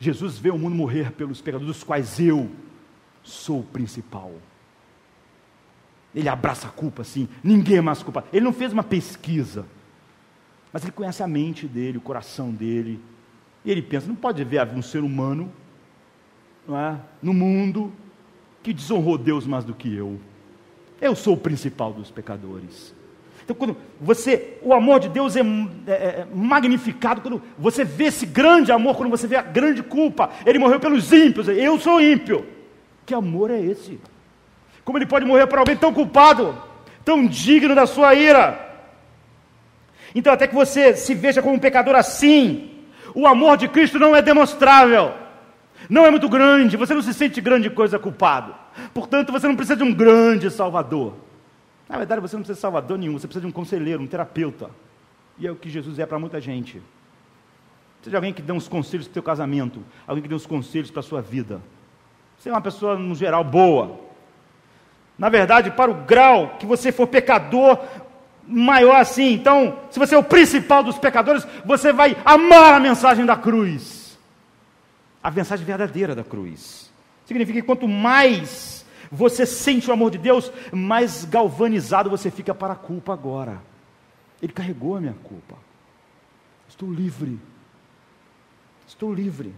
Jesus veio o mundo morrer pelos pecadores, dos quais eu sou o principal. Ele abraça a culpa assim, ninguém é mais culpado. Ele não fez uma pesquisa, mas ele conhece a mente dele, o coração dele. E ele pensa: não pode haver um ser humano é, no mundo que desonrou Deus mais do que eu. Eu sou o principal dos pecadores. Então, quando você, o amor de Deus é, é, é, magnificado, quando você vê esse grande amor, quando você vê a grande culpa, ele morreu pelos ímpios, eu sou ímpio. Que amor é esse? Como ele pode morrer por alguém tão culpado, tão digno da sua ira? Então, até que você se veja como um pecador assim, o amor de Cristo não é demonstrável, não é muito grande, você não se sente grande coisa culpado. Portanto, você não precisa de um grande salvador. Na verdade, você não precisa de salvador nenhum, você precisa de um conselheiro, um terapeuta. E é o que Jesus é para muita gente. Precisa de alguém que dê uns conselhos para o seu casamento, alguém que dê uns conselhos para a sua vida. Você é uma pessoa, no geral, boa, na verdade, para o grau que você for pecador, maior assim. Então, se você é o principal dos pecadores, você vai amar a mensagem da cruz. A mensagem verdadeira da cruz. Significa que quanto mais você sente o amor de Deus, mais galvanizado você fica para a culpa agora. Ele carregou a minha culpa. Estou livre. Estou livre.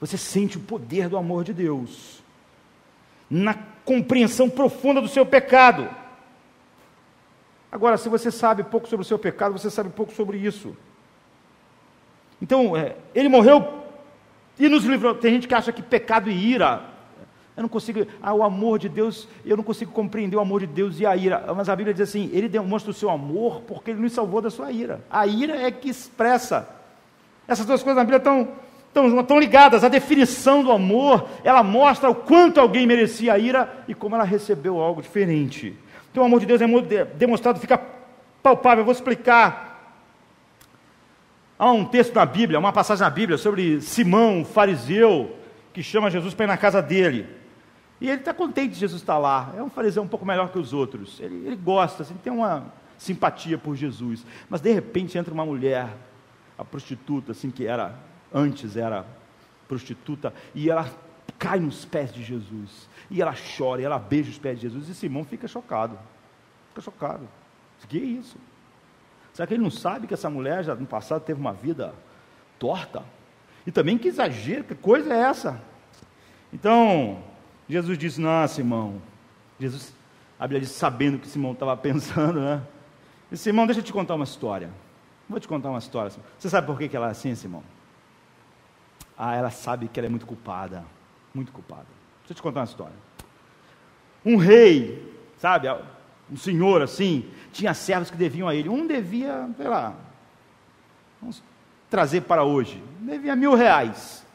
Você sente o poder do amor de Deus na compreensão profunda do seu pecado. Agora, se você sabe pouco sobre o seu pecado, você sabe pouco sobre isso. Então, é, ele morreu e nos livrou. Tem gente que acha que pecado e ira Eu não consigo, ah, o amor de Deus, eu não consigo compreender o amor de Deus e a ira. Mas a Bíblia diz assim: Ele demonstra o seu amor porque Ele nos salvou da sua ira. A ira é que expressa. Essas duas coisas na Bíblia estão, estão, estão ligadas. A definição do amor, ela mostra o quanto alguém merecia a ira e como ela recebeu algo diferente. Então o amor de Deus é demonstrado, fica palpável. Eu vou explicar. Há um texto na Bíblia, uma passagem na Bíblia sobre Simão, fariseu, que chama Jesus para ir na casa dele. E ele está contente de Jesus estar lá. É um fariseu um pouco melhor que os outros. Ele, ele gosta, assim, tem uma simpatia por Jesus. Mas de repente entra uma mulher, a prostituta, assim, que era, antes era prostituta, e ela cai nos pés de Jesus. E ela chora, e ela beija os pés de Jesus. E Simão fica chocado. Fica chocado. Que é isso? Será que ele não sabe que essa mulher já no passado teve uma vida torta? E também que exagero, que coisa é essa? Então, Jesus disse: Não, Simão. Jesus, a Bíblia diz, sabendo o que Simão estava pensando, né? Disse, Simão, deixa eu te contar uma história. Vou te contar uma história. Você sabe por que, que ela é assim, Simão? Ah, ela sabe que ela é muito culpada. Muito culpada. Deixa eu te contar uma história. Um rei, sabe, um senhor assim, tinha servos que deviam a ele. Um devia, sei lá, vamos trazer para hoje, devia mil reais.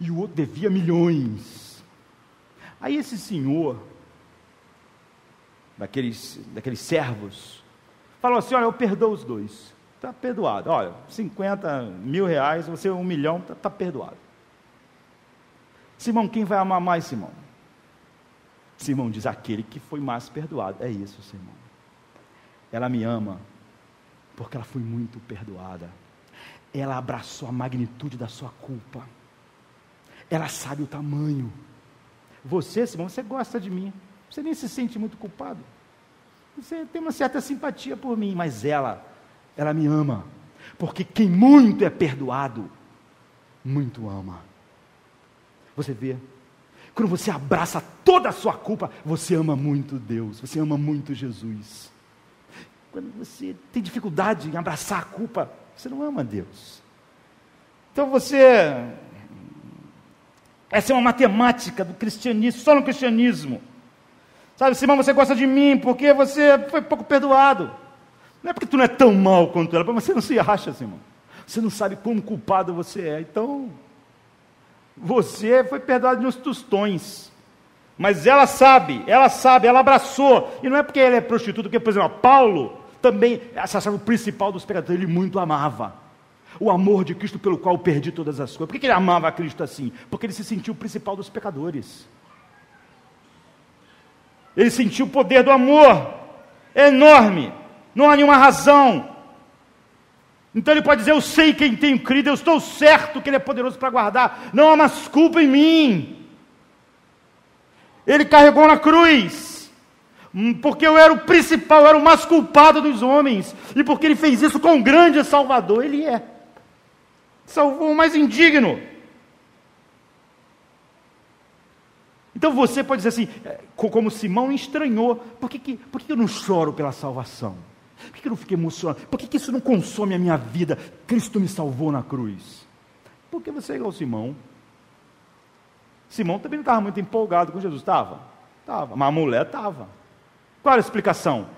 E o outro devia milhões. Aí esse senhor, daqueles, daqueles servos, falou assim: Olha, eu perdoo os dois. Está perdoado. Olha, 50 mil reais, você um milhão, está tá perdoado. Simão, quem vai amar mais, Simão? Simão diz: aquele que foi mais perdoado. É isso, Simão. Ela me ama porque ela foi muito perdoada. Ela abraçou a magnitude da sua culpa. Ela sabe o tamanho você, Simão, você gosta de mim. Você nem se sente muito culpado. Você tem uma certa simpatia por mim, mas ela, ela me ama. Porque quem muito é perdoado, muito ama. Você vê, quando você abraça toda a sua culpa, você ama muito Deus, você ama muito Jesus. Quando você tem dificuldade em abraçar a culpa, você não ama Deus. Então você essa é uma matemática do cristianismo, só no cristianismo. Sabe, Simão, você gosta de mim porque você foi pouco perdoado. Não é porque tu não é tão mal quanto ela, mas você não se acha, Simão. Você não sabe como culpado você é. Então, você foi perdoado uns tostões. Mas ela sabe, ela sabe, ela abraçou. E não é porque ela é prostituta, porque, por exemplo, Paulo também, essa achava o principal dos pecadores, ele muito amava o amor de Cristo pelo qual perdi todas as coisas. Por que ele amava Cristo assim? Porque ele se sentiu o principal dos pecadores. Ele sentiu o poder do amor, é enorme, não há nenhuma razão. Então ele pode dizer: Eu sei quem tenho crido, eu estou certo que Ele é poderoso para guardar, não há mais culpa em mim. Ele carregou na cruz, hum, porque eu era o principal, eu era o mais culpado dos homens, e porque Ele fez isso com um grande Salvador, Ele é salvou o mais indigno. Então você pode dizer assim, é, como Simão estranhou, por que, que, por que eu não choro pela salvação? Por que, eu não fico emocionado? Por que, isso não consome a minha vida? Cristo me salvou na cruz. Porque você é igual Simão. Simão também não estava muito empolgado com Jesus, estava? Estava, mas a mulher estava. Qual era a explicação?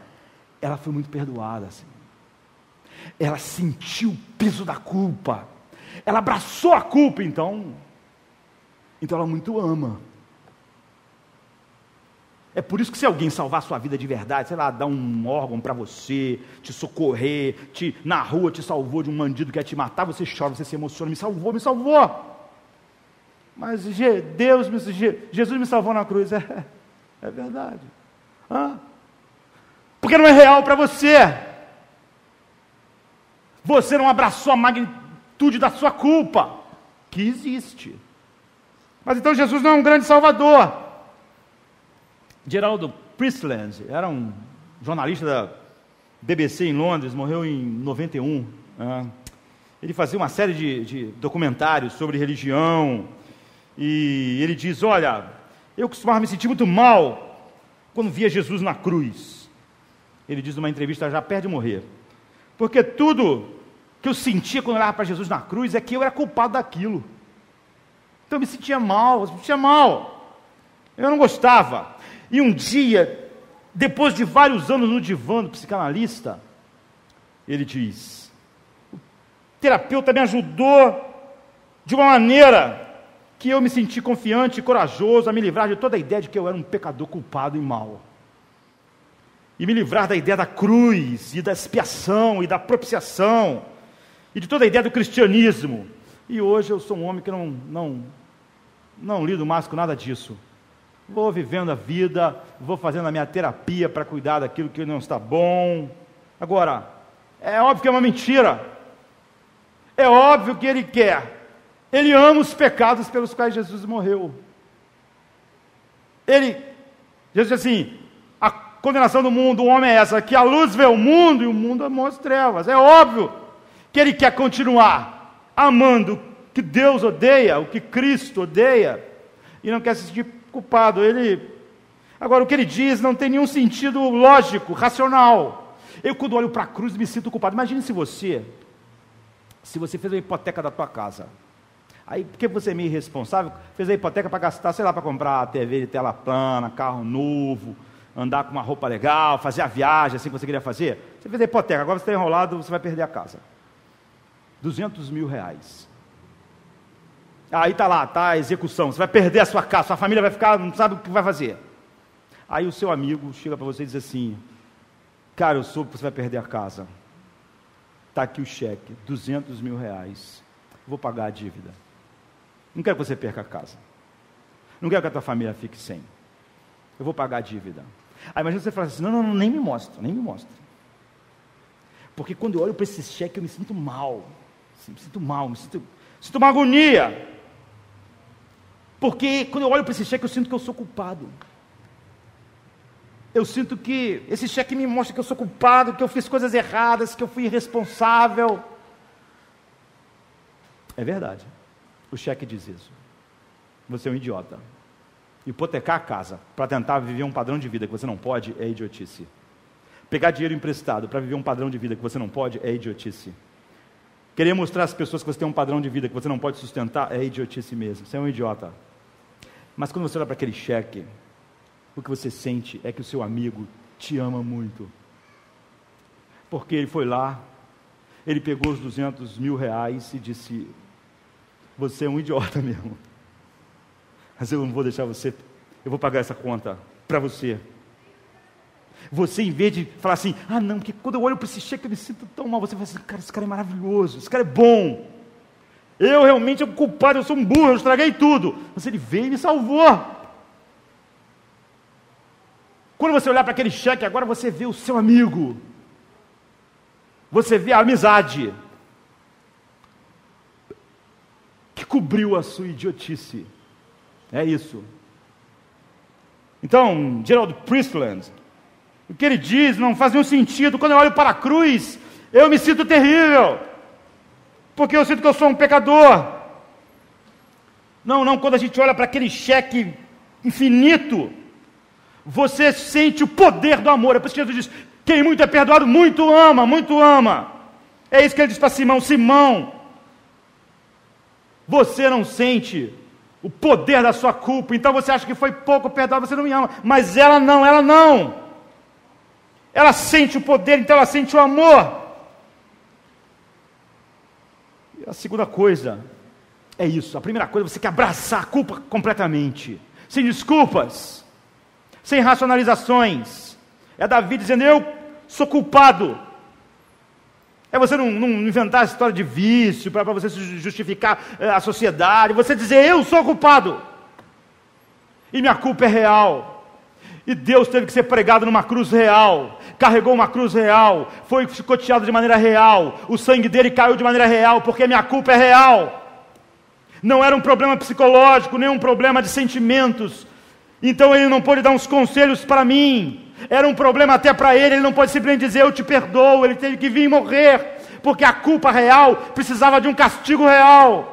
Ela foi muito perdoada, assim. Ela sentiu o peso da culpa. Ela abraçou a culpa, então. Então ela muito ama. É por isso que se alguém salvar a sua vida de verdade, sei lá, dar um órgão para você, te socorrer, te, na rua te salvou de um bandido que ia te matar, você chora, você se emociona, me salvou, me salvou. Mas Deus, Jesus me salvou na cruz, [laughs] é, é verdade. Hã? Porque não é real para você. Você não abraçou a magnitude da sua culpa, que existe. Mas então Jesus não é um grande salvador. Geraldo Priestland era um jornalista da BBC em Londres, morreu em 91. Né? Ele fazia uma série de, de documentários sobre religião. E ele diz: Olha, eu costumava me sentir muito mal quando via Jesus na cruz. Ele diz numa entrevista já perto de morrer. Porque tudo que eu sentia quando olhava para Jesus na cruz é que eu era culpado daquilo. Então eu me sentia mal, eu me sentia mal. Eu não gostava. E um dia, depois de vários anos no divã do psicanalista, ele diz: o terapeuta me ajudou de uma maneira que eu me senti confiante e corajoso a me livrar de toda a ideia de que eu era um pecador culpado e mau. E me livrar da ideia da cruz, e da expiação, e da propiciação, e de toda a ideia do cristianismo. E hoje eu sou um homem que não, não, não lido mais com nada disso. Vou vivendo a vida, vou fazendo a minha terapia para cuidar daquilo que não está bom. Agora, é óbvio que é uma mentira. É óbvio que ele quer. Ele ama os pecados pelos quais Jesus morreu. Ele, Jesus disse assim: a condenação do mundo, o homem é essa, que a luz vê o mundo e o mundo as trevas. É óbvio que ele quer continuar amando o que Deus odeia, o que Cristo odeia, e não quer se sentir culpado. Ele, agora o que ele diz não tem nenhum sentido lógico, racional. Eu, quando olho para a cruz, me sinto culpado. Imagine se você, se você fez a hipoteca da tua casa. Aí, porque você é meio irresponsável, fez a hipoteca para gastar, sei lá, para comprar TV de tela plana, carro novo, andar com uma roupa legal, fazer a viagem assim que você queria fazer. Você fez a hipoteca, agora você está enrolado, você vai perder a casa. 200 mil reais. Aí está lá, está a execução. Você vai perder a sua casa, sua família vai ficar, não sabe o que vai fazer. Aí o seu amigo chega para você e diz assim: Cara, eu soube que você vai perder a casa. Está aqui o cheque, 200 mil reais. Vou pagar a dívida. Não quero que você perca a casa. Não quero que a tua família fique sem. Eu vou pagar a dívida. Aí imagina você falar assim: não, não, não, nem me mostra, nem me mostra. Porque quando eu olho para esse cheque, eu me sinto mal. Me sinto mal, me sinto, sinto uma agonia. Porque quando eu olho para esse cheque, eu sinto que eu sou culpado eu sinto que esse cheque me mostra que eu sou culpado, que eu fiz coisas erradas, que eu fui irresponsável. É verdade. O cheque diz isso. Você é um idiota. Hipotecar a casa para tentar viver um padrão de vida que você não pode é idiotice. Pegar dinheiro emprestado para viver um padrão de vida que você não pode é idiotice. Querer mostrar às pessoas que você tem um padrão de vida que você não pode sustentar é idiotice mesmo. Você é um idiota. Mas quando você olha para aquele cheque, o que você sente é que o seu amigo te ama muito. Porque ele foi lá, ele pegou os 200 mil reais e disse: Você é um idiota [laughs] mesmo. Mas eu não vou deixar você, eu vou pagar essa conta para você. Você, em vez de falar assim, ah não, porque quando eu olho para esse cheque eu me sinto tão mal, você fala assim, cara, esse cara é maravilhoso, esse cara é bom. Eu realmente sou culpado, eu sou um burro, eu estraguei tudo. Mas ele veio e me salvou. Quando você olhar para aquele cheque, agora você vê o seu amigo. Você vê a amizade que cobriu a sua idiotice. É isso. Então, Gerald Priestland, o que ele diz não faz nenhum sentido. Quando eu olho para a cruz, eu me sinto terrível, porque eu sinto que eu sou um pecador. Não, não, quando a gente olha para aquele cheque infinito, você sente o poder do amor. É por isso que Jesus diz: quem muito é perdoado, muito ama, muito ama. É isso que ele diz para Simão: Simão, você não sente o poder da sua culpa, então você acha que foi pouco perdoado, você não me ama. Mas ela não, ela não. Ela sente o poder, então ela sente o amor. E a segunda coisa é isso. A primeira coisa, você quer abraçar a culpa completamente, sem desculpas sem racionalizações. É Davi dizendo: Eu sou culpado. É você não, não inventar essa história de vício para você justificar é, a sociedade. Você dizer: Eu sou culpado. E minha culpa é real. E Deus teve que ser pregado numa cruz real, carregou uma cruz real, foi chicoteado de maneira real, o sangue dele caiu de maneira real, porque minha culpa é real. Não era um problema psicológico, nem um problema de sentimentos, então ele não pode dar uns conselhos para mim. Era um problema até para ele, ele não pode simplesmente dizer eu te perdoo, ele teve que vir morrer, porque a culpa real precisava de um castigo real.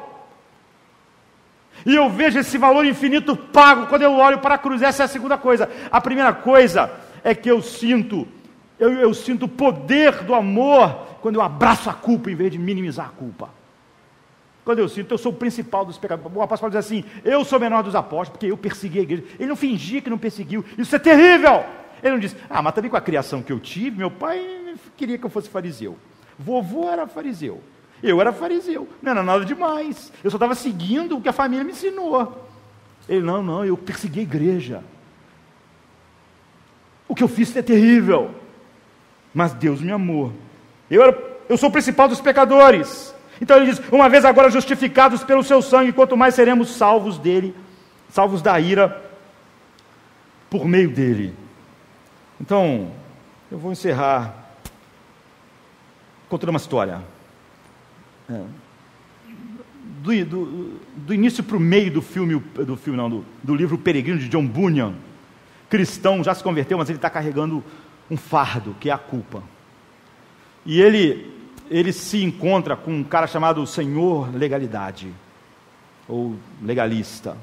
E eu vejo esse valor infinito pago quando eu olho para a cruz. Essa é a segunda coisa. A primeira coisa é que eu sinto, eu, eu sinto o poder do amor quando eu abraço a culpa em vez de minimizar a culpa. quando eu sinto, eu sou o principal dos pecadores. O apóstolo diz assim: eu sou o menor dos apóstolos, porque eu persegui a igreja. Ele não fingia que não perseguiu. Isso é terrível. Ele não disse, ah, mas também com a criação que eu tive, meu pai queria que eu fosse fariseu. Vovô era fariseu. Eu era fariseu. Não era nada demais. Eu só estava seguindo o que a família me ensinou. Ele, não, não, eu persegui a igreja. O que eu fiz é terrível. Mas Deus me amou. Eu, era, eu sou o principal dos pecadores. Então ele diz: uma vez agora justificados pelo seu sangue, quanto mais seremos salvos dele, salvos da ira, por meio dele. Então, eu vou encerrar contando uma história. É. Do, do, início para o meio do filme, do filme não, do, do livro Peregrino de John Bunyan, cristão, já se converteu, mas ele está carregando um fardo, que é a culpa. E ele, ele se encontra com um cara chamado Senhor Legalidade, ou legalista.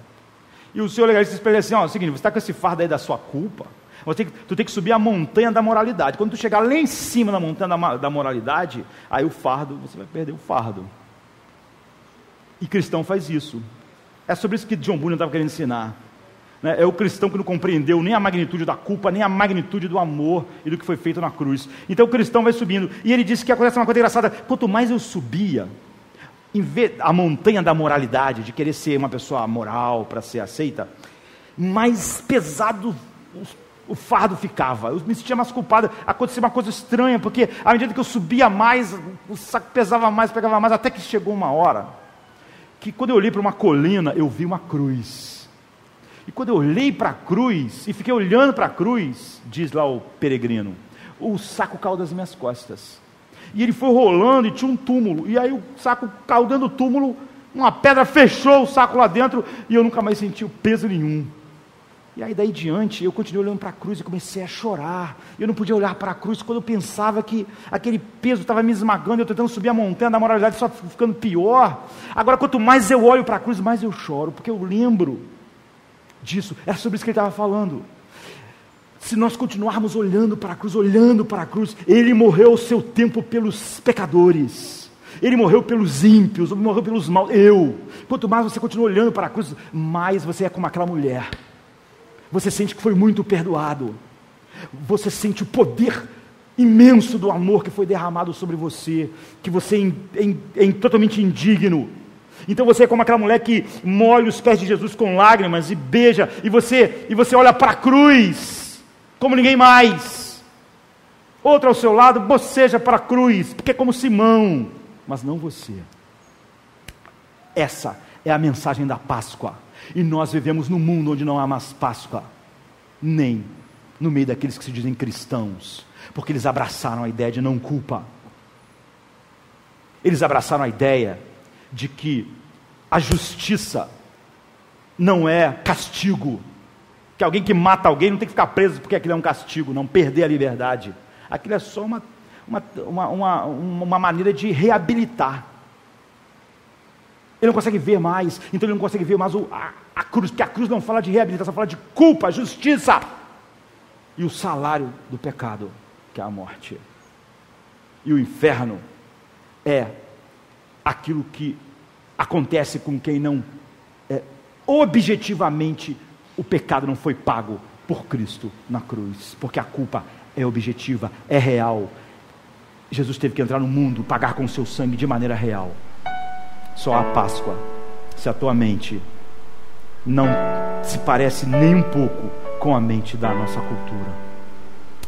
E o senhor legalista diz para ele assim: ó, é o seguinte, você está com esse fardo aí da sua culpa, você tem, tu tem que subir a montanha da moralidade. Quando tu chegar lá em cima da montanha da, da moralidade, aí o fardo, você vai perder o fardo. E cristão faz isso. É sobre isso que John Bunyan estava querendo ensinar. Né? É o cristão que não compreendeu nem a magnitude da culpa, nem a magnitude do amor e do que foi feito na cruz. Então o cristão vai subindo. E ele disse que acontece uma coisa engraçada: quanto mais eu subia, a montanha da moralidade, de querer ser uma pessoa moral para ser aceita, mais pesado o fardo ficava, eu me sentia mais culpado, acontecia uma coisa estranha, porque à medida que eu subia mais, o saco pesava mais, pegava mais, até que chegou uma hora, que quando eu olhei para uma colina, eu vi uma cruz, e quando eu olhei para a cruz, e fiquei olhando para a cruz, diz lá o peregrino, o saco caiu das minhas costas, e ele foi rolando e tinha um túmulo, e aí o saco caiu dentro do túmulo, uma pedra fechou o saco lá dentro, e eu nunca mais senti peso nenhum, e aí daí diante eu continuei olhando para a cruz e comecei a chorar. Eu não podia olhar para a cruz quando eu pensava que aquele peso estava me esmagando, eu tentando subir a montanha da moralidade só ficando pior. Agora quanto mais eu olho para a cruz, mais eu choro, porque eu lembro disso. Era sobre isso que ele estava falando. Se nós continuarmos olhando para a cruz, olhando para a cruz, ele morreu o seu tempo pelos pecadores. Ele morreu pelos ímpios, morreu pelos maus. Eu. Quanto mais você continua olhando para a cruz, mais você é como aquela mulher você sente que foi muito perdoado. Você sente o poder imenso do amor que foi derramado sobre você, que você é, é, é totalmente indigno. Então você é como aquela mulher que molha os pés de Jesus com lágrimas e beija, e você e você olha para a cruz como ninguém mais. Outro ao seu lado boceja para a cruz, porque é como Simão, mas não você. Essa é a mensagem da Páscoa. E nós vivemos num mundo onde não há mais Páscoa, nem no meio daqueles que se dizem cristãos, porque eles abraçaram a ideia de não culpa. Eles abraçaram a ideia de que a justiça não é castigo, que alguém que mata alguém não tem que ficar preso porque aquilo é um castigo, não perder a liberdade. Aquilo é só uma, uma, uma, uma, uma maneira de reabilitar. Ele não consegue ver mais, então ele não consegue ver mais o, a, a cruz, porque a cruz não fala de reabilitação, fala de culpa, justiça e o salário do pecado, que é a morte. E o inferno é aquilo que acontece com quem não é, objetivamente o pecado não foi pago por Cristo na cruz, porque a culpa é objetiva, é real. Jesus teve que entrar no mundo, pagar com seu sangue de maneira real só a Páscoa, se a tua mente não se parece nem um pouco com a mente da nossa cultura.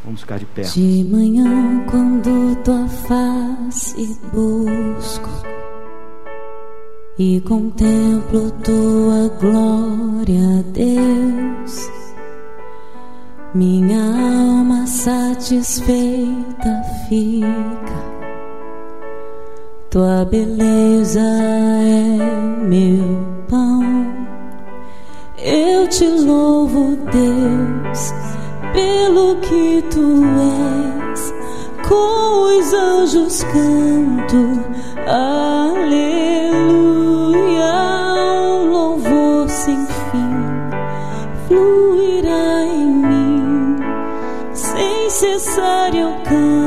Vamos ficar de pé. De manhã, quando tua face busco e contemplo tua glória, Deus, minha alma satisfeita fica tua beleza é meu pão. Eu te louvo, Deus, pelo que tu és. Com os anjos canto, aleluia. Um louvor sem fim fluirá em mim, sem cessar eu canto